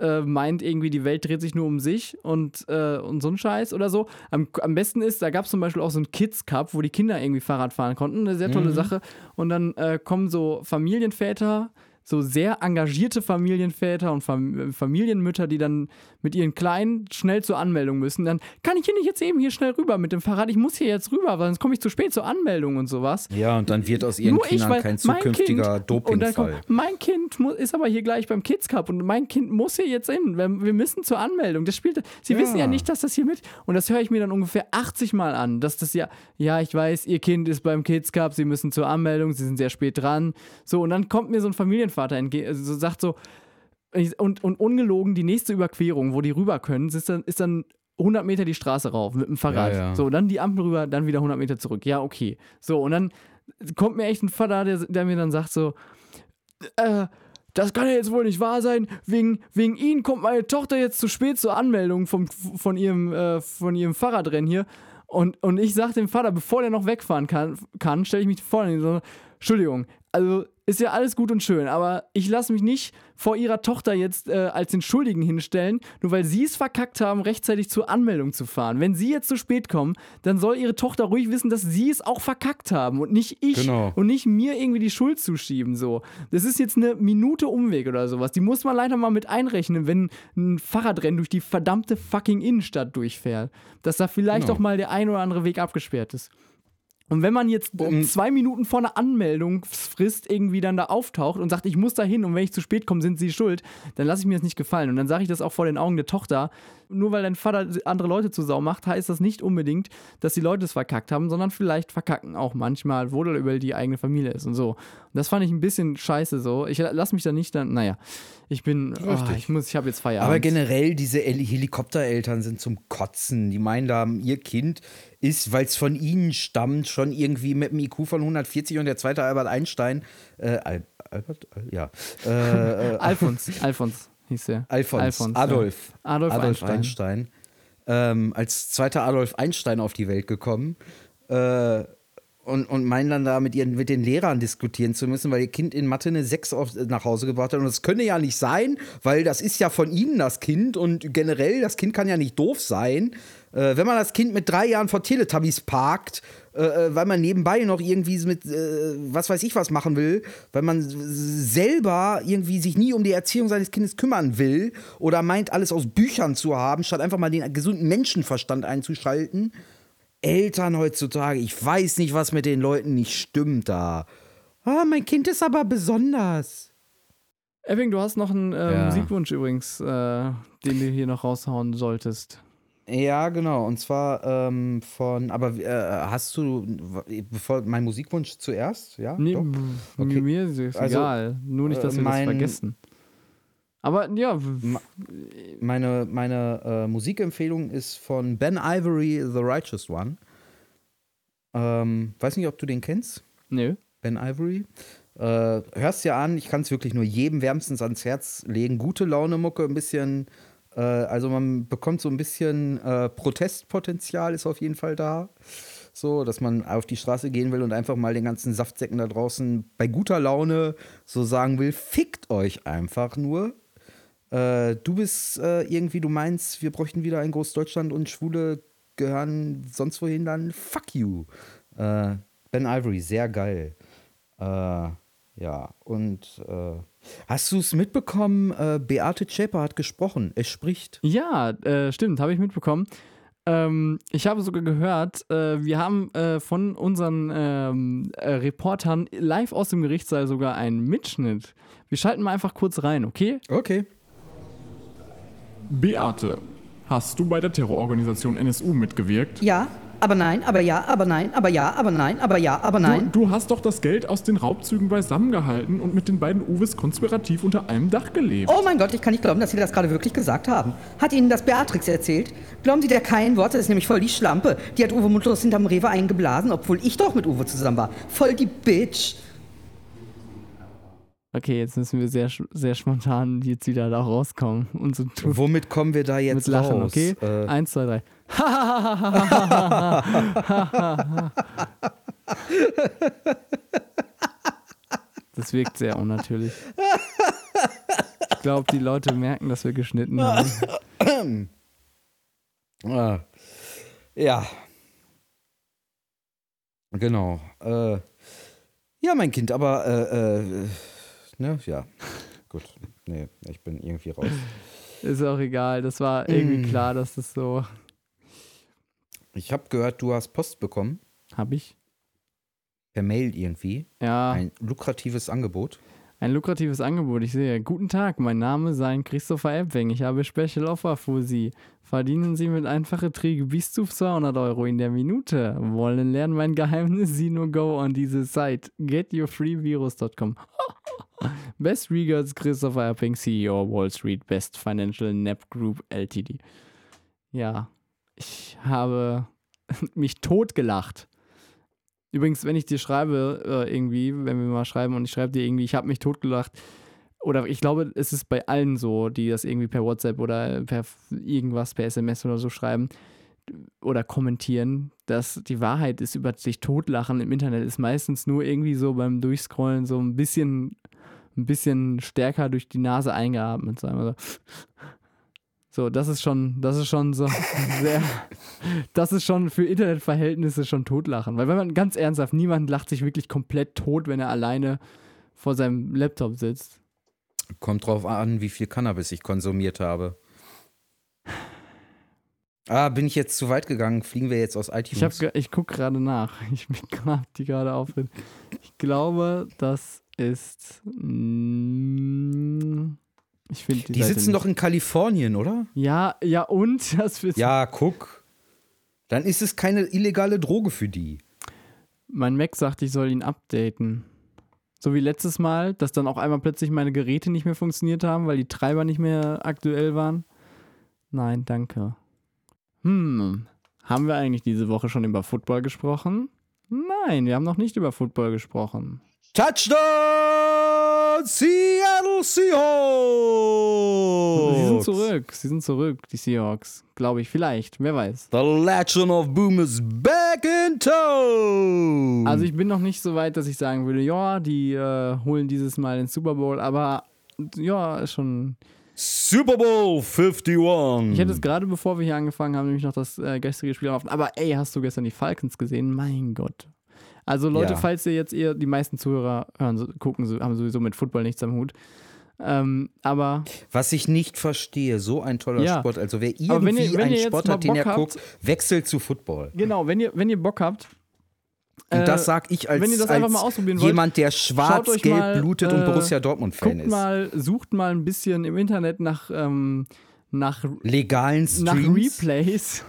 äh, meint, irgendwie die Welt dreht sich nur um sich und, äh, und so ein Scheiß oder so. Am, am besten ist, da gab es zum Beispiel auch so einen Kids Cup, wo die Kinder irgendwie Fahrrad fahren konnten. Eine sehr tolle Mhm. Sache. Und dann äh, kommen so Familienväter, so sehr engagierte Familienväter und Fam Familienmütter, die dann mit ihren Kleinen schnell zur Anmeldung müssen. Dann kann ich hier nicht jetzt eben hier schnell rüber mit dem Fahrrad. Ich muss hier jetzt rüber, weil sonst komme ich zu spät zur Anmeldung und sowas. ja, und dann wird aus ihren Nur ich, Kindern weil kein zukünftiger kind, und dann Dopingfall. kommt, mein Kind ist aber hier gleich beim Kids Cup und mein Kind muss hier jetzt hin. Wir, wir müssen zur Anmeldung. Das spielt, Sie Ja. wissen ja nicht, dass das hier mit. Und das höre ich mir dann ungefähr 80 Mal an. Dass das ja, ja, ich weiß, Ihr Kind ist beim Kids Cup, Sie müssen zur Anmeldung, Sie sind sehr spät dran. So, und dann kommt mir so ein Familienvater entgegen, also so sagt so, und, und ungelogen, die nächste Überquerung, wo die rüber können, ist dann, ist dann 100 Meter die Straße rauf mit dem Fahrrad. Ja, ja. So, dann die Ampel rüber, dann wieder 100 Meter zurück. Ja, okay. So, und dann kommt mir echt ein Vater, der, der mir dann sagt so, äh, das kann ja jetzt wohl nicht wahr sein. Wegen, wegen Ihnen kommt meine Tochter jetzt zu spät zur Anmeldung vom, von, ihrem, äh, von ihrem Fahrradrennen hier. Und, und ich sage dem Vater, bevor der noch wegfahren kann, kann stelle ich mich vorne und so, Entschuldigung, also ist ja alles gut und schön, aber ich lasse mich nicht vor ihrer Tochter jetzt äh, als den Schuldigen hinstellen, nur weil sie es verkackt haben, rechtzeitig zur Anmeldung zu fahren. Wenn sie jetzt zu spät kommen, dann soll ihre Tochter ruhig wissen, dass sie es auch verkackt haben und nicht ich Genau. und nicht mir irgendwie die Schuld zuschieben. So, das ist jetzt eine Minute Umweg oder sowas. Die muss man leider mal mit einrechnen, wenn ein Fahrradrennen durch die verdammte fucking Innenstadt durchfährt, dass da vielleicht Genau. auch mal der ein oder andere Weg abgesperrt ist. Und wenn man jetzt um Um- zwei Minuten vor einer Anmeldungsfrist irgendwie dann da auftaucht und sagt, ich muss da hin und wenn ich zu spät komme, sind sie schuld, dann lasse ich mir das nicht gefallen. Und dann sage ich das auch vor den Augen der Tochter. Nur weil dein Vater andere Leute zu Sau macht, heißt das nicht unbedingt, dass die Leute es verkackt haben, sondern vielleicht verkacken auch manchmal, wo oder über die eigene Familie ist und so. Das fand ich ein bisschen scheiße so. Ich lasse mich da nicht dann, naja, ich bin, oh, ich muss, ich habe jetzt Feierabend. Aber generell, diese El- Helikoptereltern sind zum Kotzen. Die meinen da, ihr Kind ist, weil es von ihnen stammt, schon irgendwie mit einem IQ von 140 und der zweite Albert Einstein, äh, Al Albert? Al- Ja. Äh, äh, (laughs) Alfons, Alfons hieß er. Alfons, Alfons, Adolf. ja. Adolf, Adolf Einstein. Einstein. Ähm, als zweiter Adolf Einstein auf die Welt gekommen. Äh, und, und meinen dann da mit, ihren, mit den Lehrern diskutieren zu müssen, weil ihr Kind in Mathe eine 6 auf, nach Hause gebracht hat. Und das könne ja nicht sein, weil das ist ja von ihnen das Kind und generell, das Kind kann ja nicht doof sein. Äh, wenn man das Kind mit drei Jahren vor Teletubbies parkt, äh, äh, weil man nebenbei noch irgendwie mit, äh, was weiß ich was machen will, weil man selber irgendwie sich nie um die Erziehung seines Kindes kümmern will oder meint, alles aus Büchern zu haben, statt einfach mal den gesunden Menschenverstand einzuschalten. Eltern heutzutage, ich weiß nicht, was mit den Leuten nicht stimmt da. Ah, mein Kind ist aber besonders. Epping, du hast noch einen ähm, Ja. Musikwunsch übrigens, äh, den du hier noch raushauen solltest. Ja, genau. Und zwar ähm, von, aber äh, hast du, bevor mein Musikwunsch zuerst? Ja, Nee, Okay. Mir ist es Also, egal. Nur nicht, dass äh, wir mein- das vergessen. Aber ja, Meine, meine äh, Musikempfehlung ist von Ben Ivory, The Righteous One. Ähm, weiß nicht, ob du den kennst, nö. Ben Ivory. Äh, hörst dir an, ich kann es wirklich nur jedem wärmstens ans Herz legen. Gute Laune Mucke, ein bisschen, äh, also man bekommt so ein bisschen äh, Protestpotenzial, ist auf jeden Fall da. So, dass man auf die Straße gehen will und einfach mal den ganzen Saftsäcken da draußen bei guter Laune so sagen will, fickt euch einfach nur. Äh, du bist äh, irgendwie, du meinst, wir bräuchten wieder ein Großdeutschland und Schwule gehören sonst wohin, dann fuck you. Äh, ben Ivory, sehr geil. Äh, ja, und äh, hast du es mitbekommen? Äh, Beate Zschäper hat gesprochen. Es spricht. Ja, stimmt, habe ich mitbekommen. Ähm, ich habe sogar gehört, äh, wir haben äh, von unseren ähm, äh, Reportern live aus dem Gerichtssaal sogar einen Mitschnitt. Wir schalten mal einfach kurz rein, okay? Okay. Beate, hast du bei der Terrororganisation NSU mitgewirkt? Ja, aber nein, aber ja, aber nein, aber ja, aber nein, aber ja, aber nein. Du, du hast doch das Geld aus den Raubzügen beisammengehalten und mit den beiden Uwes konspirativ unter einem Dach gelebt. Oh mein Gott, ich kann nicht glauben, dass Sie das gerade wirklich gesagt haben. Hat Ihnen das Beatrix erzählt? Glauben Sie der kein Wort? Das ist nämlich voll die Schlampe. Die hat Uwe mundlos hinterm Rewe eingeblasen, obwohl ich doch mit Uwe zusammen war. Voll die Bitch. Okay, jetzt müssen wir sehr, sehr spontan jetzt wieder da rauskommen. Und so tun, Womit kommen wir da jetzt mit Lachen, raus? okay? Äh, Eins, zwei, drei. (laughs) Das wirkt sehr unnatürlich. Ich glaube, die Leute merken, dass wir geschnitten haben. ah, ja. Genau. Äh, ja, mein Kind, aber äh, äh, ne, ja. Gut. Nee, ich bin irgendwie raus. Ist auch egal. Das war irgendwie Mm. klar, dass das so. Ich habe gehört, du hast Post bekommen. Hab ich? Per Mail irgendwie. Ja, Ein lukratives Angebot. Ein lukratives Angebot. Ich sehe. Guten Tag, mein Name sei Christopher Epping. Ich habe Special Offer für Sie. Verdienen Sie mit einfachen Träge bis zu 200 Euro in der Minute. Wollen lernen mein Geheimnis? Sie nur go on diese Seite. Getyourfreevirus.com. (laughs) Best regards, Christopher Epping, CEO Wall Street, Best Financial Nap Group Ltd. Ja, ich habe (laughs) mich totgelacht. Übrigens, wenn ich dir schreibe, äh, irgendwie, wenn wir mal schreiben und ich schreibe dir irgendwie, ich habe mich totgelacht, oder ich glaube, es ist bei allen so, die das irgendwie per WhatsApp oder per irgendwas, per SMS oder so schreiben oder kommentieren, dass die Wahrheit ist über sich totlachen im Internet ist meistens nur irgendwie so beim Durchscrollen so ein bisschen, ein bisschen stärker durch die Nase eingeatmet sein. Also, so, das ist schon, das ist schon so (laughs) sehr, das ist schon für Internetverhältnisse schon totlachen. Weil wenn man ganz ernsthaft, niemand lacht sich wirklich komplett tot, wenn er alleine vor seinem Laptop sitzt. Kommt drauf an, wie viel Cannabis ich konsumiert habe. Ah, bin ich jetzt zu weit gegangen? Fliegen wir jetzt aus iTunes? Ich, ich gucke gerade nach. (laughs) Ich bin gerade die gerade auf. Ich glaube, das ist. mm, Ich finde die sitzen doch in Kalifornien, oder? Ja, ja, und? (laughs) Das wird Ja, guck. Dann ist es keine illegale Droge für die. Mein Mac sagt, ich soll ihn updaten. So wie letztes Mal, dass dann auch einmal plötzlich meine Geräte nicht mehr funktioniert haben, weil die Treiber nicht mehr aktuell waren. Nein, danke. Hm, haben wir eigentlich diese Woche schon über Football gesprochen? Nein, wir haben noch nicht über Football gesprochen. Touchdown Seattle Seahawks! Sie sind zurück, sie sind zurück, die Seahawks. Glaube ich, vielleicht, wer weiß. The Legend of Boom is back in town! Also ich bin noch nicht so weit, dass ich sagen würde, ja, die äh, holen dieses Mal den Super Bowl, aber ja, ist schon. Super Bowl 51. Ich hätte es gerade, bevor wir hier angefangen haben, nämlich noch das äh, gestrige Spiel laufen. Aber ey, hast du gestern die Falcons gesehen? Mein Gott. Also Leute, Ja. falls ihr jetzt eher, die meisten Zuhörer hören, gucken, haben sowieso mit Football nichts am Hut. Ähm, aber Was ich nicht verstehe, so ein toller Ja. Sport. Also wer Aber wenn irgendwie ihr- wenn einen Sport hat, den er Bock guckt, wechselt zu Football. genau, wenn ihr, wenn ihr Bock habt, Und äh, das sag ich als, wenn ihr das als einfach mal ausprobieren wollt, jemand, der schwarz-gelb blutet und äh, Borussia Dortmund-Fan ist. mal, sucht mal ein bisschen im Internet nach, ähm, nach Legalen nach Streams. Replays.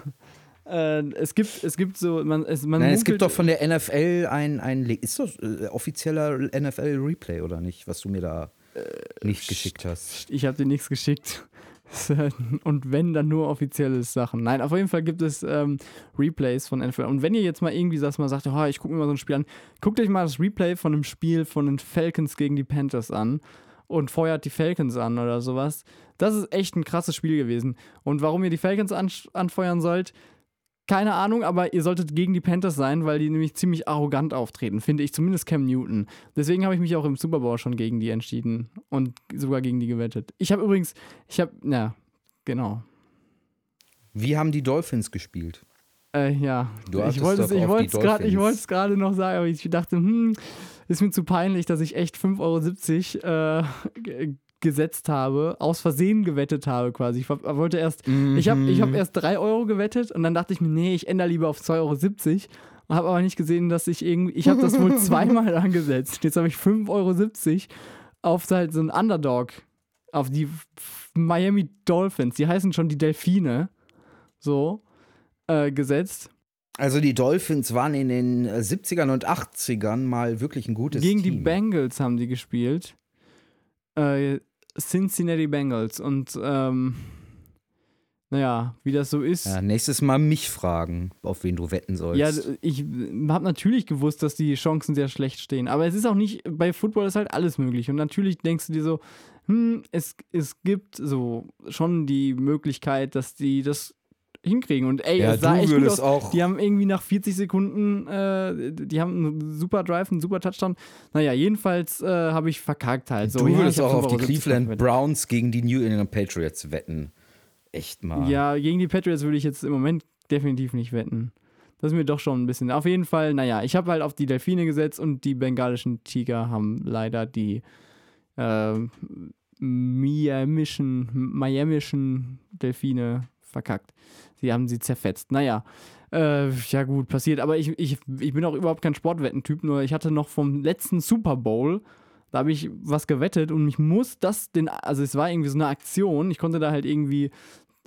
Äh, es gibt, es gibt so, man, es, man Nein, es gibt doch von der NFL ein, ein ist doch äh, offizieller NFL-Replay oder nicht, was du mir da Äh, nicht geschickt hast. Ich habe dir nichts geschickt. (laughs) Und wenn, dann nur offizielle Sachen. Nein, auf jeden Fall gibt es ähm, Replays von NFL. Und wenn ihr jetzt mal irgendwie das mal sagt, oh, ich gucke mir mal so ein Spiel an, guckt euch mal das Replay von einem Spiel von den Falcons gegen die Panthers an und feuert die Falcons an oder sowas. Das ist echt ein krasses Spiel gewesen. Und warum ihr die Falcons an anfeuern sollt, keine Ahnung, aber ihr solltet gegen die Panthers sein, weil die nämlich ziemlich arrogant auftreten, finde ich, zumindest Cam Newton. Deswegen habe ich mich auch im Super Bowl schon gegen die entschieden und sogar gegen die gewettet. Ich habe übrigens, ich habe, na, genau. Wie haben die Dolphins gespielt? Äh, ja, Du ich wollte es gerade ich Dolphins. wollte es gerade noch sagen, aber ich dachte, hm, ist mir zu peinlich, dass ich echt 5,70 Euro äh, gesetzt habe, aus Versehen gewettet habe quasi. Ich wollte erst, ich habe ich Mhm. hab erst 3 Euro gewettet und dann dachte ich mir, nee, ich ändere lieber auf 2,70 Euro habe aber nicht gesehen, dass ich irgendwie, ich habe das wohl (laughs) zweimal angesetzt. Jetzt habe ich 5,70 Euro auf halt so einen Underdog, auf die Miami Dolphins, die heißen schon die Delfine, so, äh, gesetzt. Also die Dolphins waren in den 70ern und 80ern mal wirklich ein gutes Gegen Team. die Bengals haben die gespielt. Äh, Cincinnati Bengals. Und ähm, naja, wie das so ist. Ja, nächstes Mal mich fragen, auf wen du wetten sollst. Ja, ich habe natürlich gewusst, dass die Chancen sehr schlecht stehen. Aber es ist auch nicht, bei Football ist halt alles möglich. Und natürlich denkst du dir so, hm, es, es gibt so schon die Möglichkeit, dass die das hinkriegen. Und ey, Ja, es sah echt gut aus. auch- Die haben irgendwie nach 40 Sekunden, äh, die haben einen super Drive, einen super Touchdown. Naja, jedenfalls äh, habe ich verkackt halt. So, du ja, würdest auch auf die 5,70 Cleveland. Browns gegen die New England Patriots wetten. Echt mal. Ja, gegen die Patriots würde ich jetzt im Moment definitiv nicht wetten. Das ist mir doch schon ein bisschen. Auf jeden Fall, naja, ich habe halt auf die Delfine gesetzt und die bengalischen Tiger haben leider die äh, miamischen, miamischen Delfine verkackt. Sie haben sie zerfetzt. Naja, äh, ja gut, passiert. Aber ich, ich, ich bin auch überhaupt kein Sportwettentyp, nur ich hatte noch vom letzten Super Bowl, da habe ich was gewettet und ich muss das, den, also es war irgendwie so eine Aktion, ich konnte da halt irgendwie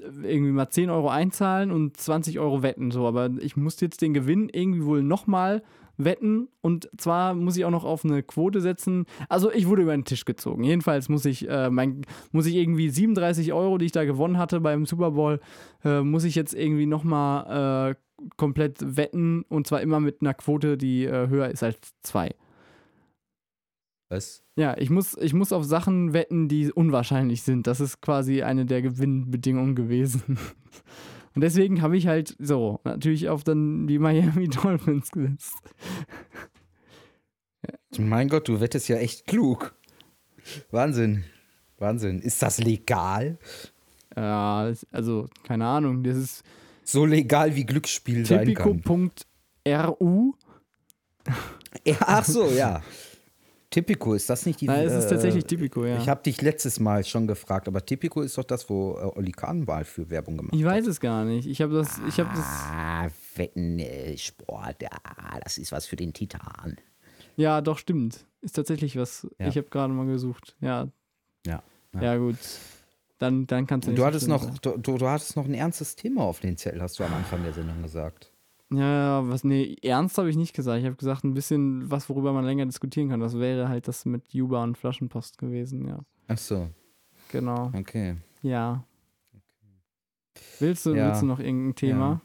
irgendwie mal 10 Euro einzahlen und 20 Euro wetten, so, aber ich musste jetzt den Gewinn irgendwie wohl nochmal wetten und zwar muss ich auch noch auf eine Quote setzen. Also ich wurde über den Tisch gezogen. Jedenfalls muss ich, äh, mein, muss ich irgendwie 37 Euro, die ich da gewonnen hatte beim Super Bowl, äh, muss ich jetzt irgendwie nochmal äh, komplett wetten und zwar immer mit einer Quote, die äh, höher ist als 2. Was? Ja, ich muss, ich muss auf Sachen wetten, die unwahrscheinlich sind. Das ist quasi eine der Gewinnbedingungen gewesen. (laughs) Und deswegen habe ich halt so natürlich auf dann die Miami (laughs) Dolphins gesetzt. Mein Gott, du wettest ja echt klug. Wahnsinn. Wahnsinn. Ist das legal? Ja, also keine Ahnung, das ist So legal wie Glücksspiel sein kann. typico.ru. Ja, ach so, ja. (laughs) Tipico, ist das nicht die Nein, es ist äh, tatsächlich Typico, ja. Ich habe dich letztes Mal schon gefragt, aber Tipico ist doch das, wo äh, Olli Kahnwahl für Werbung gemacht Ich hat. weiß es gar nicht. Ich habe das, ich habe das, Ah, Wetten, äh, Sport, ja, das ist was für den Titan. ja, doch stimmt. Ist tatsächlich was. Ja. Ich habe gerade mal gesucht. Ja, Ja. ja, gut. Dann, dann kannst du nicht Du hattest, noch, du, du hattest noch ein ernstes Thema auf den Zettel, hast du am Anfang der Sendung gesagt. Ja, ja, was, nee, ernst habe ich nicht gesagt. Ich habe gesagt, ein bisschen was, worüber man länger diskutieren kann. Das wäre halt das mit Juba und Flaschenpost gewesen, ja. Ach so, Genau, okay. ja. Willst du, Ja. willst du noch irgendein Thema?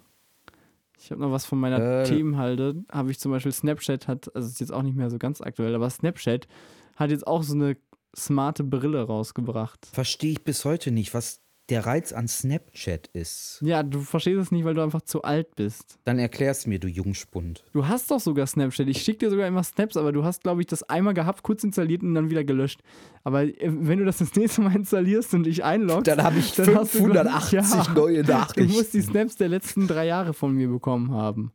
Ich habe noch was von meiner Äh, Themenhalde. Habe ich zum Beispiel Snapchat hat, also ist jetzt auch nicht mehr so ganz aktuell, aber Snapchat hat jetzt auch so eine smarte Brille rausgebracht. Verstehe ich bis heute nicht, was der Reiz an Snapchat ist. Ja, du verstehst es nicht, weil du einfach zu alt bist. Dann erklärst mir, du Jungspund. Du hast doch sogar Snapchat. Ich schicke dir sogar immer Snaps, aber du hast, glaube ich, das einmal gehabt, kurz installiert und dann wieder gelöscht. Aber äh, wenn du das das nächste Mal installierst und dich einloggst, Dann habe ich Dann hast du, glaub ich, 580 ja. neue du Nachrichten. musst die Snaps der letzten drei Jahre von mir bekommen haben.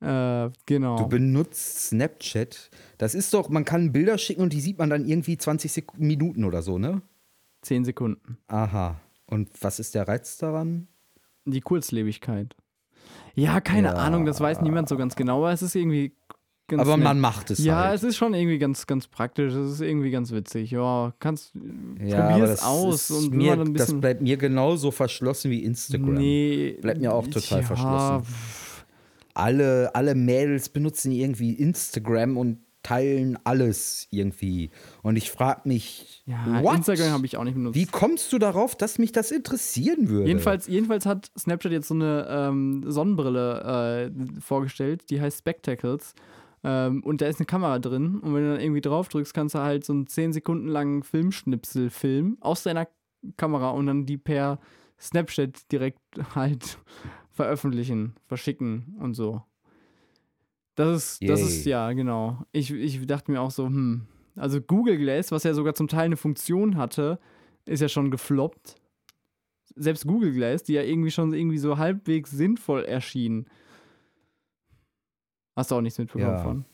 Äh, genau. Du benutzt Snapchat. Das ist doch, man kann Bilder schicken und die sieht man dann irgendwie 20 Sek Minuten oder so, ne? Zehn Sekunden. Aha. Und was ist der Reiz daran? Die Kurzlebigkeit. Ja, keine Ja. Ahnung, das weiß niemand so ganz genau, aber es ist irgendwie ganz Aber nett. man macht es Ja, halt. es ist schon irgendwie ganz, ganz praktisch. Es ist irgendwie ganz witzig. Ja, kannst, ja, probier es das aus und mir, ein das bisschen bleibt mir genauso verschlossen wie Instagram. Nee. Bleibt mir auch total ja, verschlossen. Alle, alle Mädels benutzen irgendwie Instagram und teilen alles irgendwie. Und ich frage mich, Ja, what? Instagram habe ich auch nicht benutzt. Wie kommst du darauf, dass mich das interessieren würde? Jedenfalls, jedenfalls hat Snapchat jetzt so eine ähm, Sonnenbrille äh, vorgestellt, die heißt Spectacles. Ähm, und da ist eine Kamera drin. Und wenn du dann irgendwie drauf drückst, kannst du halt so einen 10 Sekunden langen Filmschnipsel filmen aus deiner Kamera und dann die per Snapchat direkt (laughs) halt veröffentlichen, verschicken und so. Das ist, das Yay. ist, ja, genau. Ich, ich dachte mir auch so, hm. Also Google Glass, was ja sogar zum Teil eine Funktion hatte, ist ja schon gefloppt selbst Google Glass, die ja irgendwie schon irgendwie so halbwegs sinnvoll erschien. Hast du auch nichts mitbekommen Ja. von?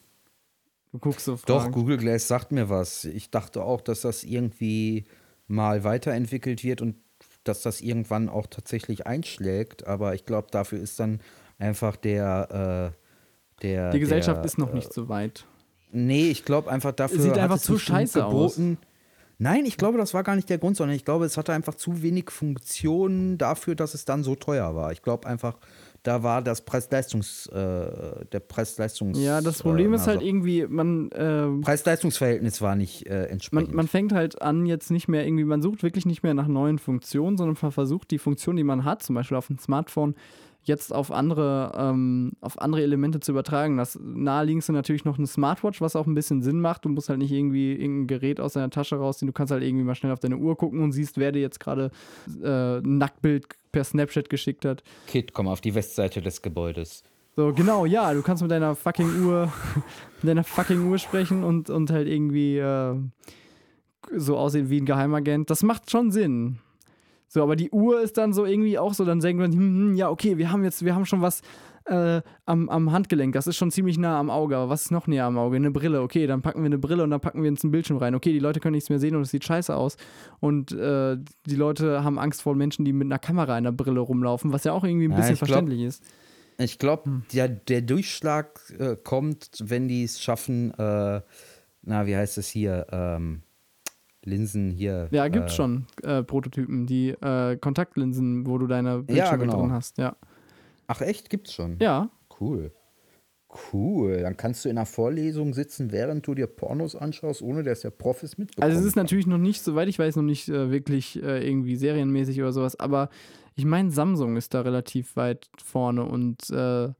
Du guckst so Doch. Google Glass sagt mir was. Ich dachte auch, dass das irgendwie mal weiterentwickelt wird und dass das irgendwann auch tatsächlich einschlägt. Aber ich glaube, dafür ist dann einfach der. Äh, der Die Gesellschaft der, ist noch äh, nicht so weit. Nee, ich glaube einfach dafür. Sieht einfach es zu scheiße aus. geboten. Nein, ich glaube, das war gar nicht der Grund, sondern ich glaube, es hatte einfach zu wenig Funktionen dafür, dass es dann so teuer war. Ich glaube einfach, da war das Preis-Leistungs, äh, der Preis-Leistungs. Ja, das Problem äh, ist halt irgendwie, man, äh, Preis-Leistungs-Verhältnis war nicht äh, man, entsprechend. man fängt halt an, jetzt nicht mehr irgendwie, man sucht wirklich nicht mehr nach neuen Funktionen, sondern man versucht die Funktion, die man hat, zum Beispiel auf dem Smartphone, jetzt auf andere, ähm, auf andere Elemente zu übertragen. Das naheliegendste natürlich noch eine Smartwatch, was auch ein bisschen Sinn macht. Du musst halt nicht irgendwie irgendein Gerät aus deiner Tasche rausziehen. Du kannst halt irgendwie mal schnell auf deine Uhr gucken und siehst, wer dir jetzt gerade äh, ein Nacktbild per Snapchat geschickt hat. Kid, komm auf die Westseite des Gebäudes. So, genau, ja, du kannst mit deiner fucking Uhr, (laughs) mit deiner fucking Uhr sprechen und, und halt irgendwie äh, so aussehen wie ein Geheimagent. Das macht schon Sinn. So, aber die Uhr ist dann so irgendwie auch so, dann denkt man, hm, hm, ja, okay, wir haben jetzt, wir haben schon was äh, am, am Handgelenk, das ist schon ziemlich nah am Auge, aber was ist noch näher am Auge? Eine Brille, okay, dann packen wir eine Brille und dann packen wir uns einen Bildschirm rein. Okay, die Leute können nichts mehr sehen und es sieht scheiße aus. Und äh, die Leute haben Angst vor Menschen, die mit einer Kamera in der Brille rumlaufen, was ja auch irgendwie ein Ja, bisschen ich glaub- verständlich ist. Ich glaube, der, der Durchschlag äh, kommt, wenn die es schaffen, äh, na, wie heißt es hier, ähm, Linsen hier. Ja, gibt's äh, schon äh, Prototypen, die äh, Kontaktlinsen, wo du deine Bildschirme genau. drin hast. Ja. Ach echt, gibt's schon? ja, Cool. Cool. Dann kannst du in einer Vorlesung sitzen, während du dir Pornos anschaust, ohne dass der Prof es mitbekommt. also es ist natürlich noch nicht, soweit ich weiß, noch nicht äh, wirklich äh, irgendwie serienmäßig oder sowas, aber ich meine, Samsung ist da relativ weit vorne und äh,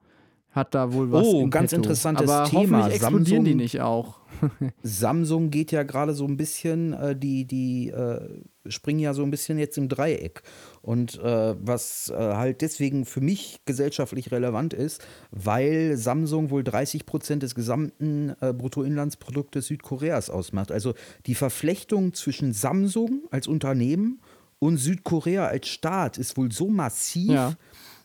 hat da wohl was. Oh, ganz petto. interessantes aber Thema. Explodieren die Samsung- nicht auch. (laughs) Samsung geht ja gerade so ein bisschen, äh, die, die äh, springen ja so ein bisschen jetzt im Dreieck. Und äh, was äh, halt deswegen für mich gesellschaftlich relevant ist, weil Samsung wohl 30 Prozent des gesamten äh, Bruttoinlandsproduktes Südkoreas ausmacht. Also die Verflechtung zwischen Samsung als Unternehmen und Südkorea als Staat ist wohl so massiv, Ja.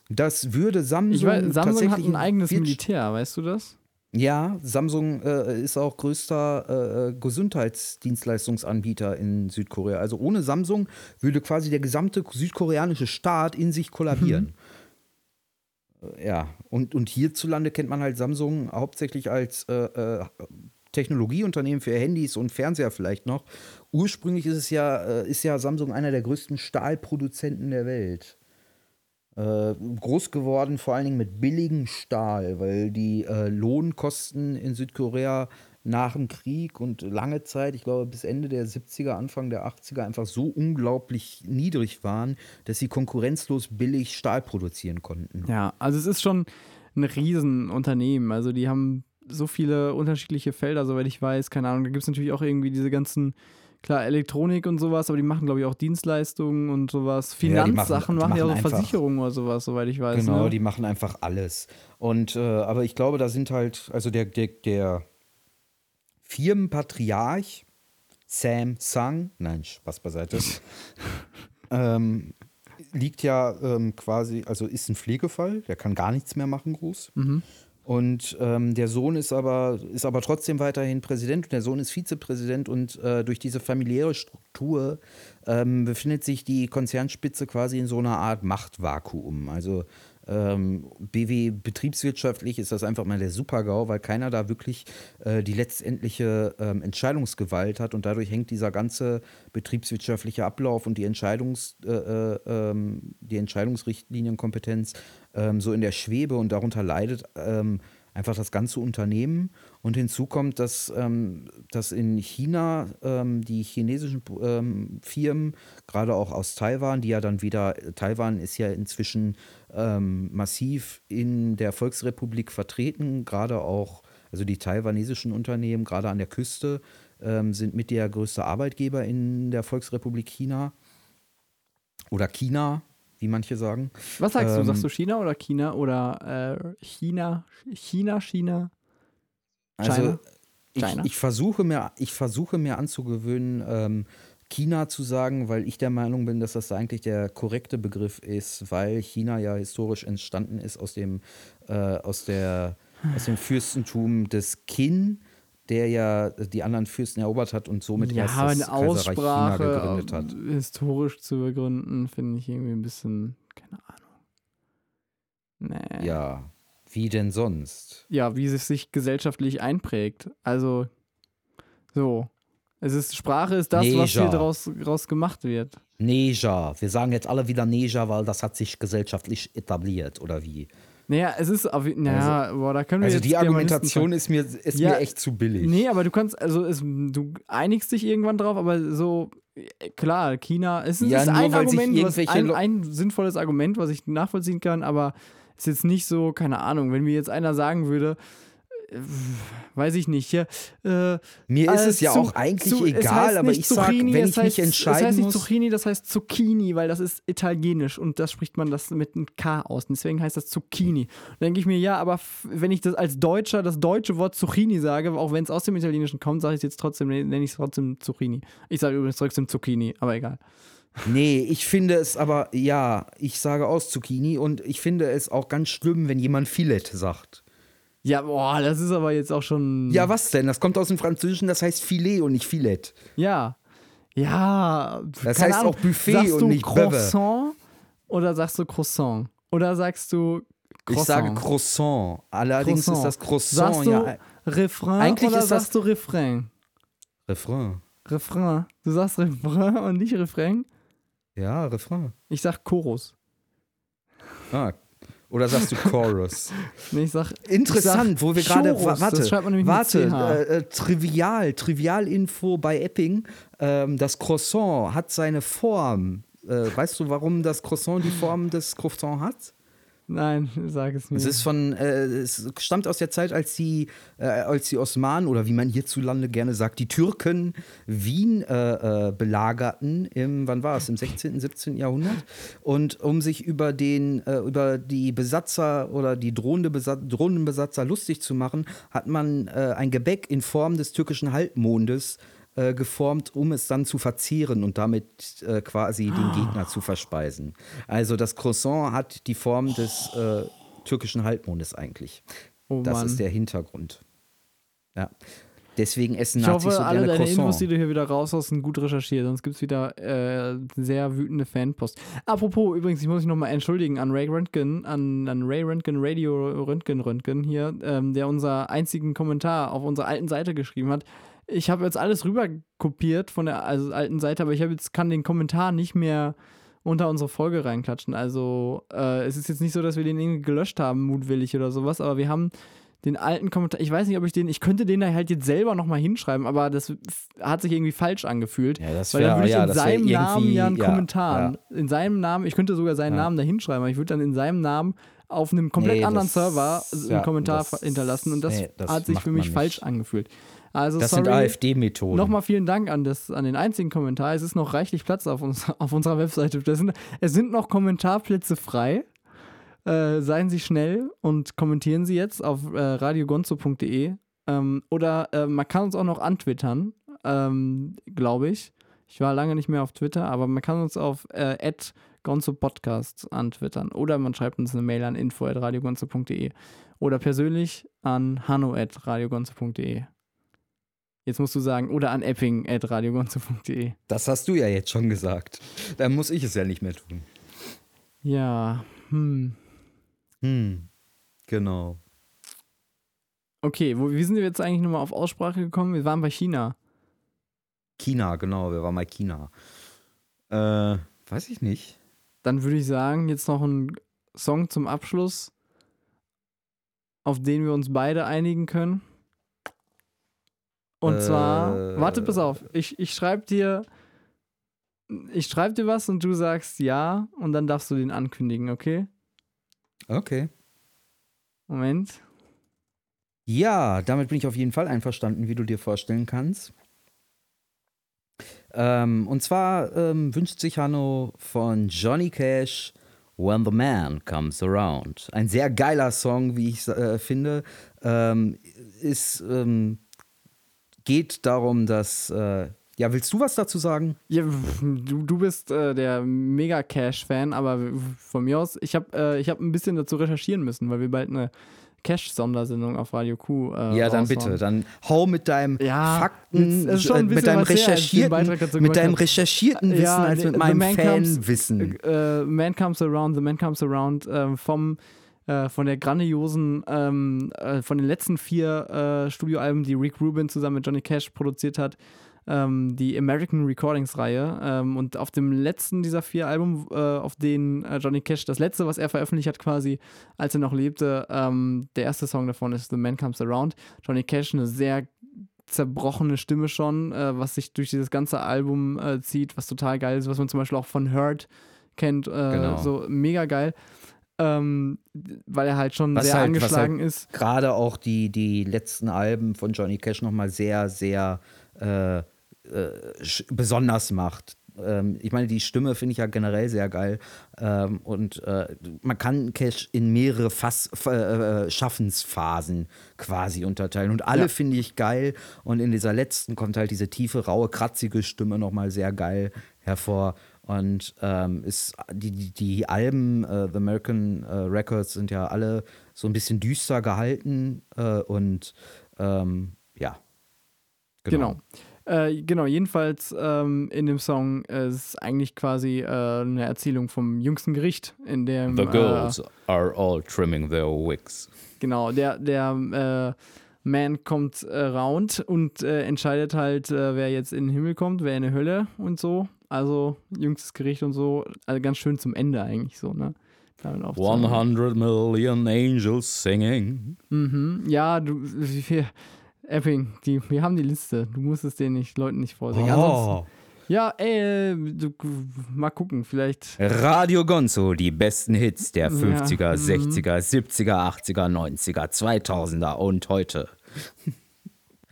Das würde Samsung, Ich weiß, Samsung hat ein eigenes Militär, weißt du das? ja, Samsung äh, ist auch größter äh, Gesundheitsdienstleistungsanbieter in Südkorea. Also ohne Samsung würde quasi der gesamte südkoreanische Staat in sich kollabieren. Äh, Ja, und, und hierzulande kennt man halt Samsung hauptsächlich als äh, äh, Technologieunternehmen für Handys und Fernseher vielleicht noch. Ursprünglich ist es ja, äh, ist ja Samsung einer der größten Stahlproduzenten der Welt. Äh, groß geworden, vor allen Dingen mit billigem Stahl, weil die äh, Lohnkosten in Südkorea nach dem Krieg und lange Zeit, ich glaube bis Ende der 70er, Anfang der 80er, einfach so unglaublich niedrig waren, dass sie konkurrenzlos billig Stahl produzieren konnten. Ja, also es ist schon ein Riesenunternehmen. Also die haben so viele unterschiedliche Felder, soweit ich weiß. Keine Ahnung, da gibt es natürlich auch irgendwie diese ganzen, klar, Elektronik und sowas, aber die machen, glaube ich, auch Dienstleistungen und sowas. Ja, die machen- Finanzsachen die machen, ja machen auch einfach- Versicherungen oder sowas, soweit ich weiß. Genau, ne? die machen einfach alles. Und äh, aber ich glaube, da sind halt, also der, der, der Firmenpatriarch Sam Sung, nein, Spaß beiseite, (laughs) ähm, liegt ja ähm, quasi, also ist ein Pflegefall, der kann gar nichts mehr machen, groß. Mhm. Und ähm, der Sohn ist aber, ist aber trotzdem weiterhin Präsident und der Sohn ist Vizepräsident und äh, durch diese familiäre Struktur ähm, befindet sich die Konzernspitze quasi in so einer Art Machtvakuum. Also ähm, BW betriebswirtschaftlich ist das einfach mal der Super-GAU, weil keiner da wirklich äh, die letztendliche ähm, Entscheidungsgewalt hat und dadurch hängt dieser ganze betriebswirtschaftliche Ablauf und die, Entscheidungs, äh, äh, ähm, die Entscheidungsrichtlinienkompetenz ähm, so in der Schwebe und darunter leidet ähm, einfach das ganze Unternehmen. Und hinzu kommt, dass, ähm, dass in China ähm, die chinesischen ähm, Firmen, gerade auch aus Taiwan, die ja dann wieder, Taiwan ist ja inzwischen ähm, massiv in der Volksrepublik vertreten, gerade auch, also die taiwanesischen Unternehmen, gerade an der Küste, ähm, sind mit der größte Arbeitgeber in der Volksrepublik China. Oder China, wie manche sagen. Was sagst du? Ähm, Sagst du China oder China oder äh, China, China, China? Also China? ich, China? ich, versuche mir, ich versuche mir anzugewöhnen, ähm, China zu sagen, weil ich der Meinung bin, dass das eigentlich der korrekte Begriff ist, weil China ja historisch entstanden ist aus dem, äh, aus der, aus dem Fürstentum des Qin, der ja die anderen Fürsten erobert hat und somit ja, erst das eine Kaiserreich China Aussprache gegründet hat. äh, historisch zu begründen, finde ich irgendwie ein bisschen, keine Ahnung. Nee. Ja, wie denn sonst? ja, wie es sich gesellschaftlich einprägt. Also, so. Es ist, Sprache ist das, was hier draus, draus gemacht wird. Neger. Wir sagen jetzt alle wieder Neger, weil das hat sich gesellschaftlich etabliert, oder wie? Naja, es ist auf, naja, also, boah, da können wir Also jetzt die Argumentation ist mir, ist Ja, mir echt zu billig. Nee, aber du kannst, also es, du einigst dich irgendwann drauf, aber so, äh, klar, China, es ist, Ja, ist ein Argument, was, ein, ein sinnvolles Argument, was ich nachvollziehen kann, aber ist jetzt nicht so, keine Ahnung, wenn mir jetzt einer sagen würde, weiß ich nicht, ja, äh, Mir ist es ja zu- auch eigentlich zu- egal, aber ich sag, Zucchini, wenn ich mich heißt, Es entscheiden heißt nicht. Zucchini, das heißt Zucchini, weil das ist italienisch und das spricht man das mit einem K aus. Und deswegen heißt das Zucchini. Dann denke ich mir, ja, aber wenn ich das als Deutscher das deutsche Wort Zucchini sage, auch wenn es aus dem Italienischen kommt, sage ich es jetzt trotzdem, nenne ich es trotzdem Zucchini. Ich sage übrigens trotzdem Zucchini, aber egal. Nee, ich finde es aber, ja, ich sage aus Zucchini und ich finde es auch ganz schlimm, wenn jemand Filet sagt. Ja, boah, das ist aber jetzt auch schon. Ja, was denn? Das kommt aus dem Französischen, das heißt Filet und nicht Filet. Ja. Ja. Das heißt Ahnung. auch Buffet sagst und du nicht Bebe. Croissant oder sagst du Croissant? Oder sagst du Croissant? Ich sage Croissant. Allerdings Croissant. ist das Croissant Sagst du ja Refrain Eigentlich oder ist das- sagst du Refrain? Refrain. Refrain. Du sagst Refrain und nicht Refrain? Ja, Refrain. Ich sag Chorus. Ah. Oder sagst du Chorus? (laughs) Nee, ich sag. Interessant, ich sag wo wir gerade. Warte, warte, äh, äh, trivial, Trivialinfo bei Epping. Ähm, das Croissant hat seine Form. Äh, weißt du, warum das Croissant die Form des Croissant hat? Nein, (laughs) sag es mir. Es ist von, äh, es stammt aus der Zeit, als die, äh, als die Osmanen oder wie man hierzulande gerne sagt, die Türken Wien äh, äh, belagerten im, wann war es, im 16., 17. Jahrhundert. Und um sich über den, äh, über die Besatzer oder die drohende Besatz, drohenden Besatzer lustig zu machen, hat man äh, ein Gebäck in Form des türkischen Halbmondes äh, geformt, um es dann zu verzehren und damit äh, quasi den Gegner zu verspeisen. Also das Croissant hat die Form des äh, türkischen Halbmondes eigentlich. oh Das Mann. ist der Hintergrund. Ja. Deswegen essen Ich Nazis hoffe, so alle gerne deine Croissant. Infos, die du hier wieder raushaust, sind gut recherchiert, sonst gibt es wieder äh, sehr wütende Fanpost. Apropos, übrigens, ich muss mich nochmal entschuldigen an Ray Röntgen, an, an Ray Röntgen, Radio Röntgen Röntgen hier, ähm, der unser einzigen Kommentar auf unserer alten Seite geschrieben hat. Ich habe jetzt alles rüber kopiert von der also, alten Seite, aber ich habe jetzt kann den Kommentar nicht mehr unter unsere Folge reinklatschen. Also äh, es ist jetzt nicht so, dass wir den irgendwie gelöscht haben, mutwillig oder sowas, aber wir haben den alten Kommentar, ich weiß nicht, ob ich den, ich könnte den da halt jetzt selber nochmal hinschreiben, aber das hat sich irgendwie falsch angefühlt. Ja, das weil dann wär- würde ich ja, in wär seinem Namen ja einen ja, Kommentar, in seinem Namen, ich könnte sogar seinen Ja. Namen da hinschreiben, aber ich würde dann in seinem Namen auf einem komplett Nee, anderen das- Server einen ja, Kommentar das- hinterlassen und das, nee, das hat sich für mich falsch angefühlt. Also Das sorry. sind AfD-Methoden. Nochmal vielen Dank an, das, an den einzigen Kommentar. Es ist noch reichlich Platz auf, uns, (laughs) auf unserer Webseite. Sind, es sind noch Kommentarplätze frei. Äh, seien Sie schnell und kommentieren Sie jetzt auf äh, radiogonzo.de. Ähm, oder äh, man kann uns auch noch antwittern, ähm, glaube ich. Ich war lange nicht mehr auf Twitter, aber man kann uns auf äh, @gonzo_podcast antwittern. Oder man schreibt uns eine Mail an info.radiogonzo.de. Oder persönlich an hanno.radiogonzo.de. Jetzt musst du sagen, oder an epping.radiogonzo.de. Das hast du ja jetzt schon gesagt. Dann muss ich es ja nicht mehr tun. Ja, hm. Hm. Genau. Okay, wo, wie sind wir jetzt eigentlich nochmal auf Aussprache gekommen? Wir waren bei China. China, genau, wir waren mal China. Äh, weiß ich nicht. Dann würde ich sagen, jetzt noch ein Song zum Abschluss, auf den wir uns beide einigen können. Und Äh. zwar, warte, pass auf, ich, ich schreibe dir, ich schreibe dir was und du sagst ja und dann darfst du den ankündigen, okay? Okay. Moment. Ja, damit bin ich auf jeden Fall einverstanden, wie du dir vorstellen kannst. Ähm, und zwar ähm, wünscht sich Hanno von Johnny Cash When the Man Comes Around. Ein sehr geiler Song, wie ich äh, finde. Ähm, ist, ähm, geht darum, dass. Äh, ja, willst du was dazu sagen? Ja, du, du bist äh, der Mega-Cash-Fan, aber von mir aus, ich habe äh, ich hab ein bisschen dazu recherchieren müssen, weil wir bald eine Cash-Sondersendung auf Radio Q äh, ja, dann bitte. Dann hau mit deinem Ja, Fakten, ist schon ein äh, mit deinem recherchierten, mit deinem recherchierten Wissen Ja, als mit meinem Man Comes- Fanwissen. Äh, Man Comes Around, The Man Comes Around ähm, vom äh, von der grandiosen, ähm, äh, von den letzten vier äh, Studioalben, die Rick Rubin zusammen mit Johnny Cash produziert hat, ähm, die American Recordings-Reihe. Ähm, und auf dem letzten dieser vier Alben, äh, auf denen äh, Johnny Cash, das letzte, was er veröffentlicht hat, quasi, als er noch lebte, ähm, der erste Song davon ist The Man Comes Around. Johnny Cash, eine sehr zerbrochene Stimme schon, äh, was sich durch dieses ganze Album äh, zieht, was total geil ist, was man zum Beispiel auch von Hurt kennt, Genau. so mega geil. Ähm, weil er halt schon Was sehr halt- was angeschlagen halt ist. Gerade auch die, die letzten Alben von Johnny Cash nochmal sehr, sehr äh, äh, besonders macht. Ähm, ich meine, die Stimme finde ich ja generell sehr geil. Ähm, und äh, man kann Cash in mehrere Fass, f- äh, Schaffensphasen quasi unterteilen. Und alle Ja. finde ich geil. Und in dieser letzten kommt halt diese tiefe, raue, kratzige Stimme nochmal sehr geil hervor. Und ähm, ist, die, die, die Alben, äh, The American äh, Records, sind ja alle so ein bisschen düster gehalten. Äh, und ähm, ja. Genau. Äh, genau, jedenfalls ähm, in dem Song äh, ist eigentlich quasi äh, eine Erzählung vom jüngsten Gericht, in dem The girls are all trimming their wigs. Äh, genau, der, der äh, Man kommt äh, round und äh, entscheidet halt, äh, wer jetzt in den Himmel kommt, wer in die Hölle und so. Also jüngstes Gericht und so. Also ganz schön zum Ende eigentlich so, ne? Damit aufzuhören. 100 million angels singing. Mhm. Ja, du, wir, Epping, die, wir haben die Liste. Du musst es den nicht, Leuten nicht vorsingen. Oh. ja, ey, du, mal gucken, vielleicht. Radio Gonzo, die besten Hits der 50er, mhm. 60er, 70er, 80er, 90er, 2000er und heute.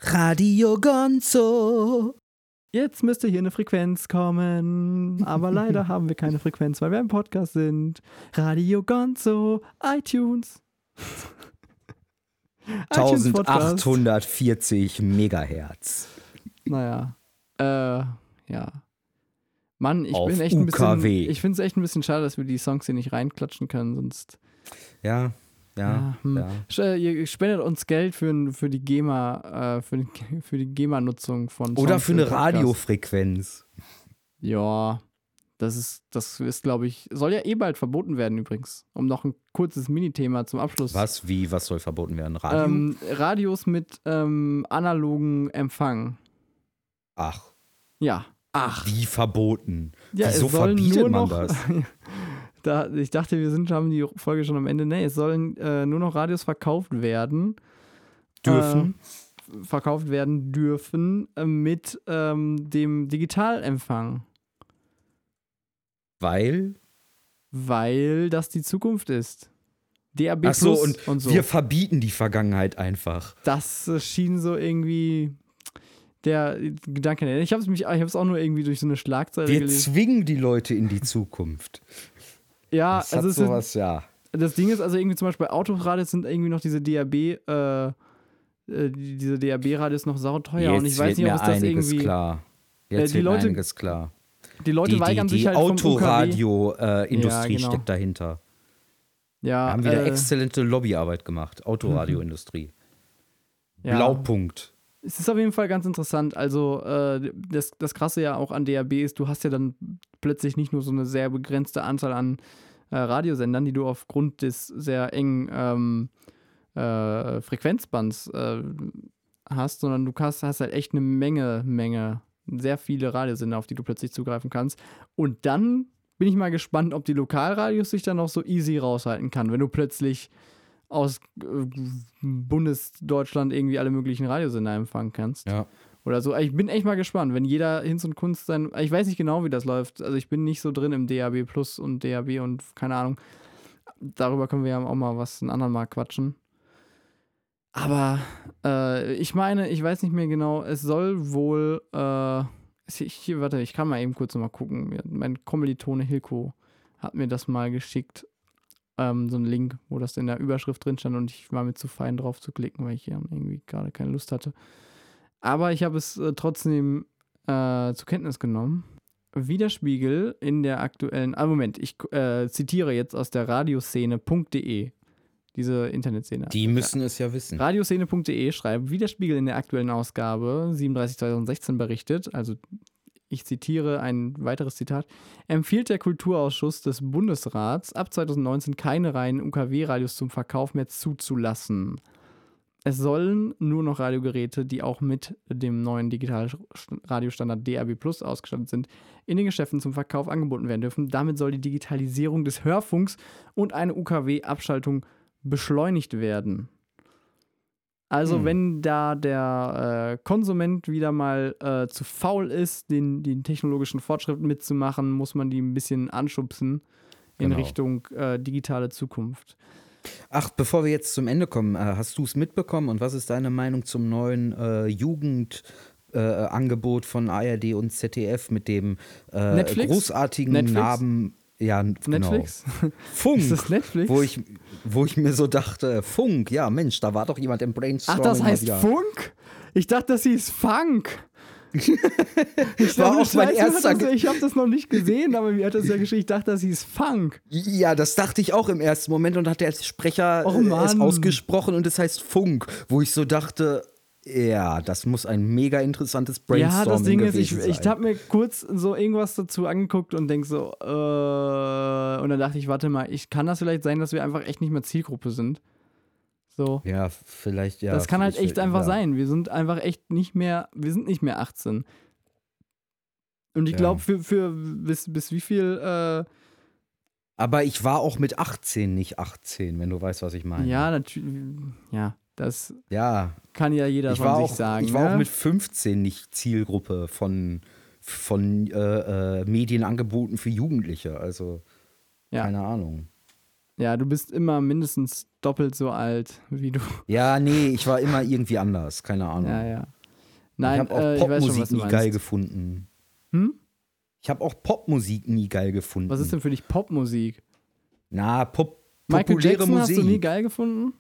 Radio Gonzo. Jetzt müsste hier eine Frequenz kommen. Aber leider (laughs) haben wir keine Frequenz, weil wir im Podcast sind. Radio Gonzo, iTunes. iTunes Podcast. 1840 Megahertz. Naja. Äh, ja. Mann, ich Auf bin echt ein bisschen. UKW. Ich finde es echt ein bisschen schade, dass wir die Songs hier nicht reinklatschen können, sonst. Ja, ja, Ja, hm. ja. Sch- Ihr spendet uns Geld für, für die GEMA, äh, für, die- für die GEMA-Nutzung von Oder Songs für eine. Radiofrequenz. Ja, das ist, das ist, glaube ich, soll ja eh bald verboten werden übrigens. Um noch ein kurzes Minithema zum Abschluss. Was? Wie? Was soll verboten werden? Radio? Ähm, Radios mit ähm, analogen Empfang. Ach, Ja. Ach. wie verboten. Ja, Wieso verbietet nur man noch, das? (laughs) da, ich dachte, wir sind, haben die Folge schon am Ende. Nee, es sollen äh, nur noch Radios verkauft werden. Dürfen? Äh, verkauft werden dürfen äh, mit ähm, dem Digitalempfang. Weil? Weil das die Zukunft ist. DAB Ach so, Plus und, so. wir verbieten die Vergangenheit einfach. das äh, schien so irgendwie der Gedanke. Ich habe es mich, ich habe es auch nur irgendwie durch so eine Schlagzeile Wir gelesen. zwingen die Leute in die Zukunft. Ja, Das also hat sowas, ja. das Ding ist also irgendwie zum Beispiel Autoradios sind irgendwie noch diese DAB, äh, äh, die- diese DAB-Radios noch sauteuer und ich weiß nicht, ob es das einiges irgendwie. klar. Jetzt die wird Leute- einiges klar. Die Leute Die, die, weigern sich die halt vom UKW. Autoradio-Industrie Ja, genau. steckt dahinter. Ja, Wir haben wieder äh, exzellente Lobbyarbeit gemacht. Autoradioindustrie. ja. Blaupunkt. Es ist auf jeden Fall ganz interessant. Also, äh, das, das Krasse ja auch an DAB ist, du hast ja dann plötzlich nicht nur so eine sehr begrenzte Anzahl an äh, Radiosendern, die du aufgrund des sehr engen ähm, äh, Frequenzbands äh, hast, sondern du hast, hast halt echt eine Menge, Menge, sehr viele Radiosender, auf die du plötzlich zugreifen kannst. Und dann bin ich mal gespannt, ob die Lokalradios sich dann noch so easy raushalten kann, wenn du plötzlich aus äh, Bundesdeutschland irgendwie alle möglichen Radiosender empfangen kannst. Ja. Oder so. Ich bin echt mal gespannt, wenn jeder Hinz und Kunst sein. Ich weiß nicht genau, wie das läuft. Also ich bin nicht so drin im DAB Plus und DAB und keine Ahnung. Darüber können wir ja auch mal was ein anderen Mal quatschen. Aber äh, ich meine, ich weiß nicht mehr genau, es soll wohl. Äh, ich, warte, ich kann mal eben kurz noch mal gucken. Mein Kommilitone Hilko hat mir das mal geschickt. Ähm, so einen Link, wo das in der Überschrift drin stand und ich war mir zu fein drauf zu klicken, weil ich ja irgendwie gerade keine Lust hatte. Aber ich habe es äh, trotzdem äh, zur Kenntnis genommen. Widerspiegel in der aktuellen. Ah, Moment, ich äh, zitiere jetzt aus der Radioszene.de. Diese Internetszene. Die müssen es ja wissen. Radioszene.de schreibt, Widerspiegel in der aktuellen Ausgabe 37 2016 berichtet, also ich zitiere ein weiteres Zitat, empfiehlt der Kulturausschuss des Bundesrats ab 2019 keine reinen UKW-Radios zum Verkauf mehr zuzulassen. es sollen nur noch Radiogeräte, die auch mit dem neuen Digitalradiostandard DAB Plus ausgestattet sind, in den Geschäften zum Verkauf angeboten werden dürfen. Damit soll die Digitalisierung des Hörfunks und eine UKW-Abschaltung beschleunigt werden. Also, Hm. wenn da der äh, Konsument wieder mal äh, zu faul ist, den, den technologischen Fortschritt mitzumachen, muss man die ein bisschen anschubsen in Genau. Richtung äh, digitale Zukunft. Ach, bevor wir jetzt zum Ende kommen, äh, hast du es mitbekommen und was ist deine Meinung zum neuen äh, Jugendangebot äh, von ARD und ZDF mit dem großartigen Netflix? Namen ja, Netflix? Genau. Funk. Ist das Netflix? Wo ich, wo ich mir so dachte, Funk, ja Mensch, da war doch jemand im Ach, Brainstorming. das mal heißt. Funk? Ich dachte, das hieß Funk. (laughs) Ich War auch mein erster das, ich habe das noch nicht gesehen, aber wie hat das ja geschrieben? Ich dachte, das hieß Funk. Ja, das dachte ich auch im ersten Moment und hat der Sprecher Oh äh, es ausgesprochen und es heißt Funk, wo ich so dachte, ja, das muss ein mega interessantes Ja, Brainstorming das Ding ist, ich, ich sein. habe mir kurz so irgendwas dazu angeguckt und denk so, äh, und dann dachte ich, warte mal, ich kann das vielleicht sein, dass wir einfach echt nicht mehr Zielgruppe sind. So. Ja, vielleicht ja. das kann halt echt einfach ja. sein. Wir sind einfach echt nicht mehr, wir sind nicht mehr 18. Und ich Ja. glaube, für, für bis, bis wie viel, äh, Aber ich war auch mit 18 nicht 18, wenn du weißt, was ich meine. ja, natürlich, ja, das Ja, kann ja jeder ich von sich auch, sagen. ich war ne? auch mit 15 nicht Zielgruppe von, von äh, äh, Medienangeboten für Jugendliche. Also, Ja. keine Ahnung. Ja, du bist immer mindestens doppelt so alt wie du. Ja, nee, ich war immer irgendwie anders. Keine Ahnung. Ja, ja. ich Nein, habe auch äh, ich Popmusik schon, nie geil gefunden. Hm? Ich habe auch Popmusik nie geil gefunden. Was ist denn für dich Popmusik? Na, Pop. Michael populäre Jackson Musik. hast du nie geil gefunden?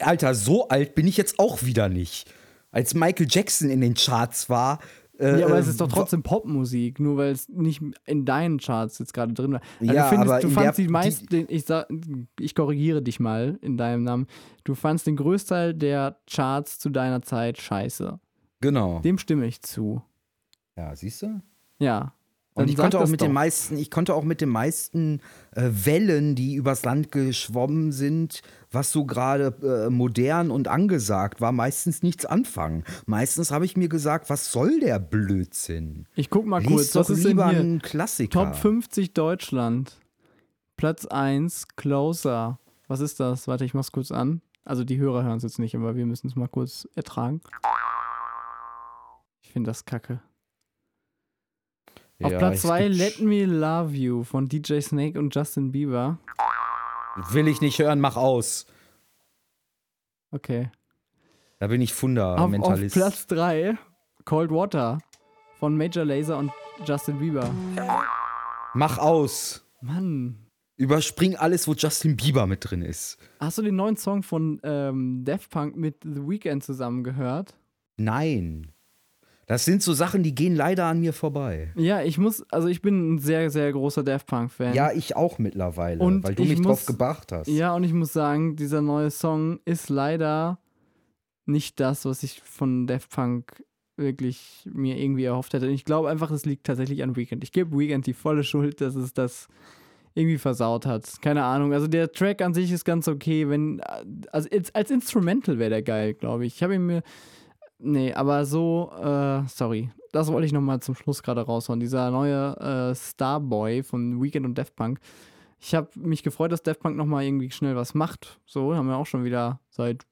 Alter, so alt bin ich jetzt auch wieder nicht. Als Michael Jackson in den Charts war. Äh, Ja, aber es ist doch äh, trotzdem Popmusik, nur weil es nicht in deinen Charts jetzt gerade drin war. Also Ja, du findest, aber du fandst die meisten, ich, sag, ich korrigiere dich mal in deinem Namen, du fandst den Größteil der Charts zu deiner Zeit scheiße. Genau. Dem stimme ich zu. Ja, siehst du? Ja. Und ich konnte auch das mit doch. den meisten, ich konnte auch mit den meisten äh, Wellen, die übers Land geschwommen sind, was so gerade äh, modern und angesagt war, meistens nichts anfangen. Meistens habe ich mir gesagt, was soll der Blödsinn? Ich guck mal Lies kurz, doch was ist lieber hier? einen Klassiker. Top 50 Deutschland. Platz 1, Closer. Was ist das? Warte, ich mach's kurz an. Also die Hörer hören es jetzt nicht, aber wir müssen es mal kurz ertragen. Ich finde das kacke. Auf Ja, Platz es 2 gibt- Let Me Love You von DJ Snake und Justin Bieber. Will ich nicht hören, mach aus. Okay. Da bin ich Auf, auf Fundamentalist. Platz 3 Cold Water von Major Lazer und Justin Bieber. Mach aus. Mann. Überspring alles, wo Justin Bieber mit drin ist. Hast du den neuen Song von ähm, Daft Punk mit The Weeknd zusammen gehört? Nein. Das sind so Sachen, die gehen leider an mir vorbei. Ja, ich muss, also ich bin ein sehr, sehr großer Daft Punk-Fan. Ja, ich auch mittlerweile, Und weil du ich mich muss- drauf gebracht hast. Ja, und ich muss sagen, dieser neue Song ist leider nicht das, was ich von Daft Punk wirklich mir irgendwie erhofft hätte. Ich glaube einfach, es liegt tatsächlich an Weekend. Ich gebe Weekend die volle Schuld, dass es das irgendwie versaut hat. Keine Ahnung. Also der Track an sich ist ganz okay, wenn also als, als Instrumental wäre der geil, glaube ich. Ich habe ihn mir nee, aber so äh, sorry. Das wollte ich noch mal zum Schluss gerade raushauen. Dieser neue äh, Starboy von Weekend und Daft Punk. Ich habe mich gefreut, dass Daft Punk noch mal irgendwie schnell was macht. So haben wir auch schon wieder seit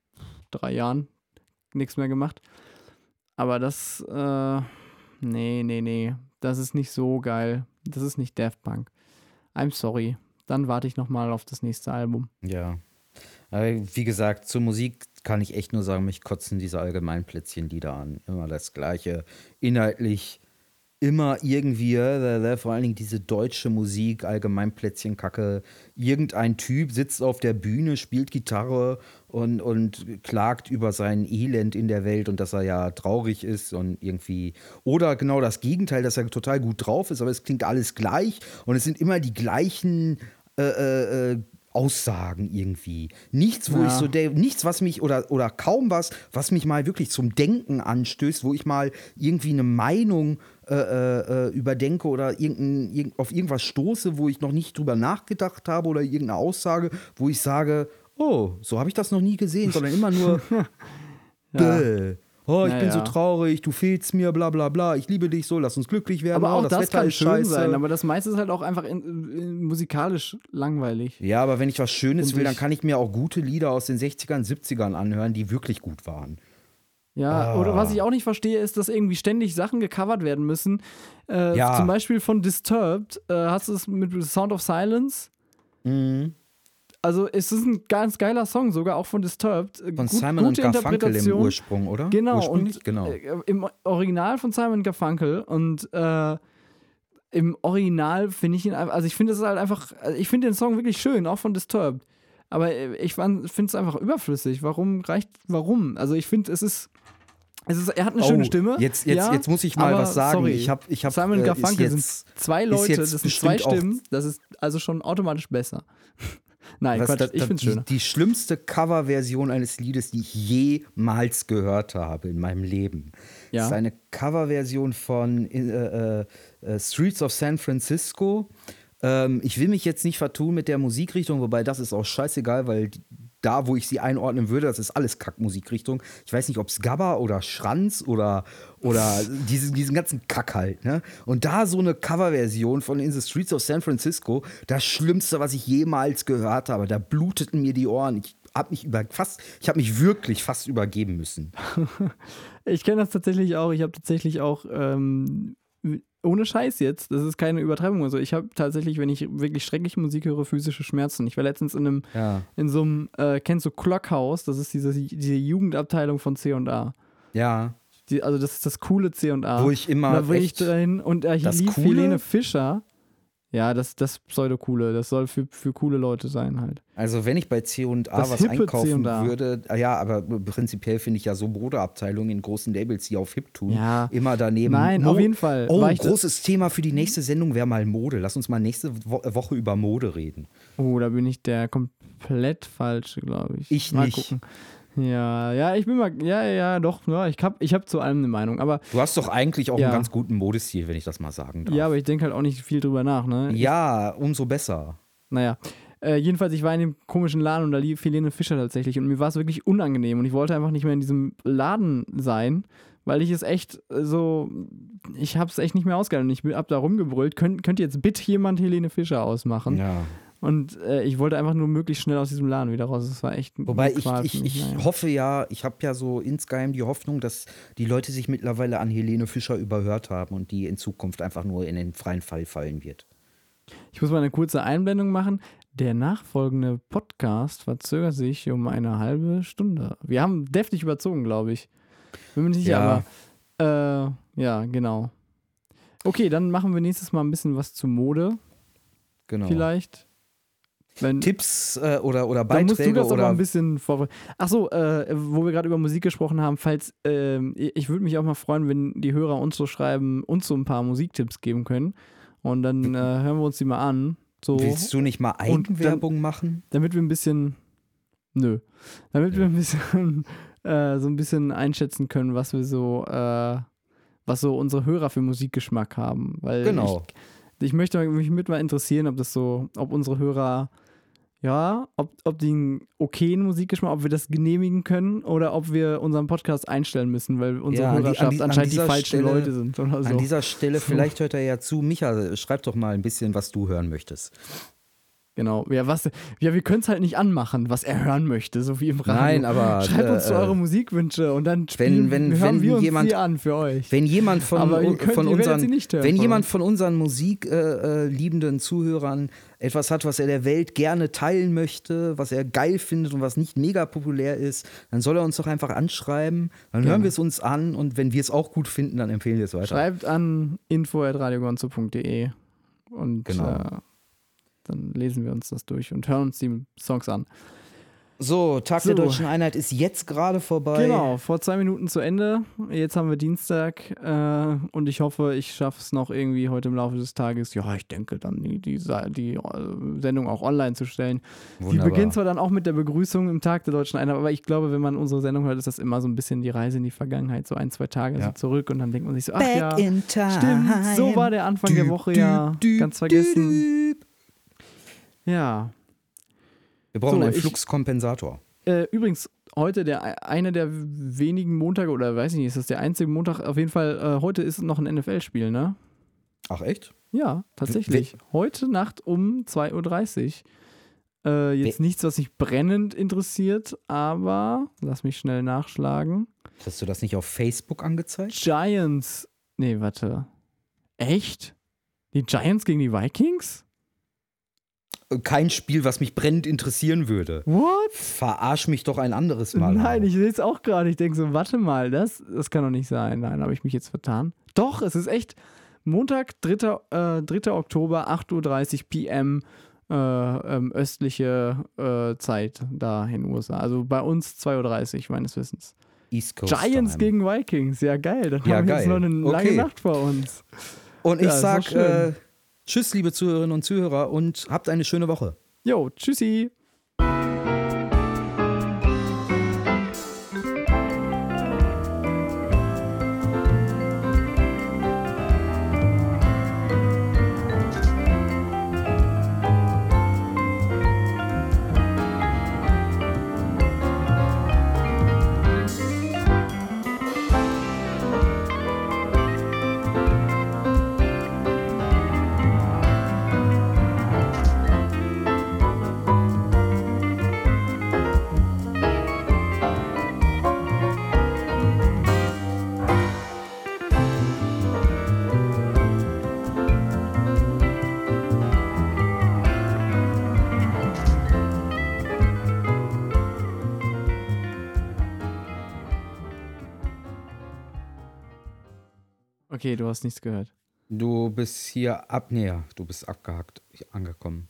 drei Jahren nichts mehr gemacht. Aber das, äh, nee, nee, nee. Das ist nicht so geil. Das ist nicht Daft Punk. I'm sorry. Dann warte ich noch mal auf das nächste Album. Ja. Wie gesagt, zur Musik kann ich echt nur sagen, mich kotzen diese Allgemeinplätzchen-Lieder an. Immer das Gleiche. Inhaltlich immer irgendwie, äh, äh, vor allen Dingen diese deutsche Musik, Allgemeinplätzchen-Kacke. Irgendein Typ sitzt auf der Bühne, spielt Gitarre und, und klagt über sein Elend in der Welt und dass er ja traurig ist und irgendwie. Oder genau das Gegenteil, dass er total gut drauf ist, aber es klingt alles gleich und es sind immer die gleichen. Äh, äh, äh, Aussagen irgendwie. Nichts, wo Ja. ich so, nichts, was mich, oder, oder kaum was, was mich mal wirklich zum Denken anstößt, wo ich mal irgendwie eine Meinung äh, äh, äh, überdenke oder irgendein, irgend, auf irgendwas stoße, wo ich noch nicht drüber nachgedacht habe oder irgendeine Aussage, wo ich sage, oh, so habe ich das noch nie gesehen, sondern immer nur, (laughs) bäh. Oh, ich Ja, bin so traurig, du fehlst mir, bla bla bla, ich liebe dich so, lass uns glücklich werden. Aber oh, auch das, Wetter kann ist schön scheiße. sein, aber das meiste ist halt auch einfach in, in, musikalisch langweilig. Ja, aber wenn ich was Schönes Und will, dann kann ich mir auch gute Lieder aus den 60ern, 70ern anhören, die wirklich gut waren. Ja, Ah. oder was ich auch nicht verstehe, ist, dass irgendwie ständig Sachen gecovert werden müssen. Äh, Ja. Zum Beispiel von Disturbed. Äh, hast du es mit Sound of Silence? Mhm. Also, es ist ein ganz geiler Song, sogar auch von Disturbed. Äh, Von gut- Simon und Garfunkel im. Ursprung, oder? Genau, und genau. äh, im Original von Simon Garfunkel und äh, im Original finde ich ihn einfach, also ich finde es halt einfach, also ich finde den Song wirklich schön, auch von Disturbed. Aber äh, ich finde es einfach überflüssig. Warum reicht, warum? Also ich finde, es ist, es ist, er hat eine schöne Oh, Stimme. Jetzt, jetzt, ja, jetzt muss ich mal was sagen. Sorry, ich habe, ich hab, Simon äh, Garfunkel ist sind jetzt, zwei Leute, jetzt das sind zwei Stimmen, das ist also schon automatisch besser. Nein, Quatsch, da, ich finde es die, schöner. die schlimmste Coverversion eines Liedes, die ich jemals gehört habe in meinem Leben. Ja. ist eine Coverversion von äh, äh, äh, Streets of San Francisco. Ähm, ich will mich jetzt nicht vertun mit der Musikrichtung, wobei das ist auch scheißegal, weil die- da, wo ich sie einordnen würde, das ist alles Kackmusikrichtung. Ich weiß nicht, ob es Gabba oder Schranz oder, oder (laughs) diesen, diesen ganzen Kack halt. Ne? Und da so eine Coverversion von In the Streets of San Francisco, das Schlimmste, was ich jemals gehört habe. Da bluteten mir die Ohren. Ich habe mich über fast, ich habe mich wirklich fast übergeben müssen. (laughs) Ich kenne das tatsächlich auch. Ich habe tatsächlich auch, ähm, ohne Scheiß jetzt, das ist keine Übertreibung. Also ich habe tatsächlich, wenn ich wirklich schreckliche Musik höre, physische Schmerzen. Ich war letztens in einem, Ja. in so einem, äh, kennst du Clockhouse? Das ist diese, diese Jugendabteilung von C&A. Ja. Die, also das ist das coole C&A. Wo ich immer da bin ich dahin und äh, hier lief Coole? Helene Fischer. Ja, das, das Pseudo-Coole. Das soll für, für coole Leute sein halt. Also wenn ich bei C&A was hippe einkaufen C&A. würde, ah ja, aber prinzipiell finde ich ja so Modeabteilungen in großen Labels, die auf Hip tun, Ja. immer daneben. Nein, auf jeden Fall. Oh, War großes Thema für die nächste Sendung wäre mal Mode. Lass uns mal nächste Wo Woche über Mode reden. Oh, da bin ich der komplett falsche, glaube ich. Ich mal nicht. Gucken. Ja, ja, ich bin mal, ja, ja, doch, ja, ich habe ich hab zu allem eine Meinung, aber Du hast doch eigentlich auch Ja. einen ganz guten Modestil, wenn ich das mal sagen darf. ja, aber ich denke halt auch nicht viel drüber nach, ne? Ja, umso besser. Naja. Äh, jedenfalls, ich war in dem komischen Laden und da lief Helene Fischer tatsächlich und mir war es wirklich unangenehm und ich wollte einfach nicht mehr in diesem Laden sein, weil ich es echt äh, so, ich habe es echt nicht mehr ausgehalten. Ich hab da rumgebrüllt, könnt, könnt jetzt bitte jemand Helene Fischer ausmachen? Ja. Und äh, ich wollte einfach nur möglichst schnell aus diesem Laden wieder raus. Das war echt ein Wobei ich, ich, ich naja. hoffe ja, ich habe ja so insgeheim die Hoffnung, dass die Leute sich mittlerweile an Helene Fischer überhört haben und die in Zukunft einfach nur in den freien Fall fallen wird. Ich muss mal eine kurze Einblendung machen. Der nachfolgende Podcast verzögert sich um eine halbe Stunde. Wir haben deftig überzogen, glaube ich. Bin mir nicht sicher, Ja. aber äh, ja, genau. Okay, dann machen wir nächstes Mal ein bisschen was zu Mode, Genau. vielleicht. Wenn, Tipps äh, oder, oder dann musst du Beiträge das aber oder ein bisschen vor. Achso, äh, wo wir gerade über Musik gesprochen haben, falls, ähm, ich würde mich auch mal freuen, wenn die Hörer uns so schreiben, uns so ein paar Musiktipps geben können. Und dann äh, (laughs) hören wir uns die mal an. So. willst du nicht mal Und dann- Eigenwerbung machen? damit wir ein bisschen, nö, damit wir ein bisschen, (laughs) äh, so ein bisschen einschätzen können, was wir so, äh, was so unsere Hörer für Musikgeschmack haben. Weil Genau. ich, ich möchte mich mit mal interessieren, ob das so, ob unsere Hörer, ja, ob, ob die einen okayen Musikgeschmack, ob wir das genehmigen können oder ob wir unseren Podcast einstellen müssen, weil unsere Ja, die- an Hörerschaft die- an anscheinend die falschen Stelle- Leute sind oder so. An dieser Stelle, vielleicht hört er ja zu. Micha, schreib doch mal ein bisschen, was du hören möchtest. Genau. Ja, was, ja wir können es halt nicht anmachen, was er hören möchte, so wie im Radio. Nein, aber, Schreibt uns äh, so eure Musikwünsche und dann spielen, wenn- hören wenn wir uns jemand- die an für euch. Wenn jemand von, könnt- von unseren, sie hören wenn jemand uns. von unseren musikliebenden äh, liebenden Zuhörern etwas hat, was er der Welt gerne teilen möchte, was er geil findet und was nicht mega populär ist, dann soll er uns doch einfach anschreiben. Dann hören Gerne. wir es uns an und wenn wir es auch gut finden, dann empfehlen wir es weiter. Schreibt an info.radiogonzo.de und Genau. äh, dann lesen wir uns das durch und hören uns die Songs an. So, Tag So. der Deutschen Einheit ist jetzt gerade vorbei. Genau, vor zwei Minuten zu Ende. Jetzt haben wir Dienstag äh, und ich hoffe, ich schaffe es noch irgendwie heute im Laufe des Tages. Ja, ich denke dann, die, die, die äh, Sendung auch online zu stellen. Die Wunderbar. beginnt zwar dann auch mit der Begrüßung im Tag der Deutschen Einheit, aber ich glaube, wenn man unsere Sendung hört, ist das immer so ein bisschen die Reise in die Vergangenheit, so ein, zwei Tage Ja. so zurück und dann denkt man sich so, ach Back ja, in time. stimmt, so war der Anfang der Düb, Woche düb, ja düb, ganz vergessen. Ja. Wir brauchen So, einen Fluxkompensator. Äh, übrigens, heute der eine der wenigen Montage, oder weiß ich nicht, ist das der einzige Montag? Auf jeden Fall, äh, heute ist noch ein NFL-Spiel, ne? Ach, echt? Ja, tatsächlich. Heute Nacht um 2.30 Uhr. Äh, jetzt We- nichts, was mich brennend interessiert, aber lass mich schnell nachschlagen. Kriegst du das nicht auf Facebook angezeigt? Giants. Nee, warte. Echt? Die Giants gegen die Vikings? Kein Spiel, was mich brennend interessieren würde. What? Verarsch mich doch ein anderes Mal. Nein, Harro. ich sehe es auch gerade. Ich denke so, warte mal, das, das kann doch nicht sein. Nein, habe ich mich jetzt vertan. Doch, es ist echt Montag, 3. Äh, 3. Oktober, 8.30 Uhr PM, äh, ähm, östliche äh, Zeit da in den USA. Also bei uns 2.30 Uhr, meines Wissens. East Coast Giants Time. gegen Vikings, ja geil. Dann Ja, haben wir jetzt noch eine lange Okay. Nacht vor uns. Und ich Ja, sag Tschüss, liebe Zuhörerinnen und Zuhörer, und habt eine schöne Woche. Jo, tschüssi. Okay, du hast nichts gehört. Du bist hier ab, ja, du bist abgehackt angekommen.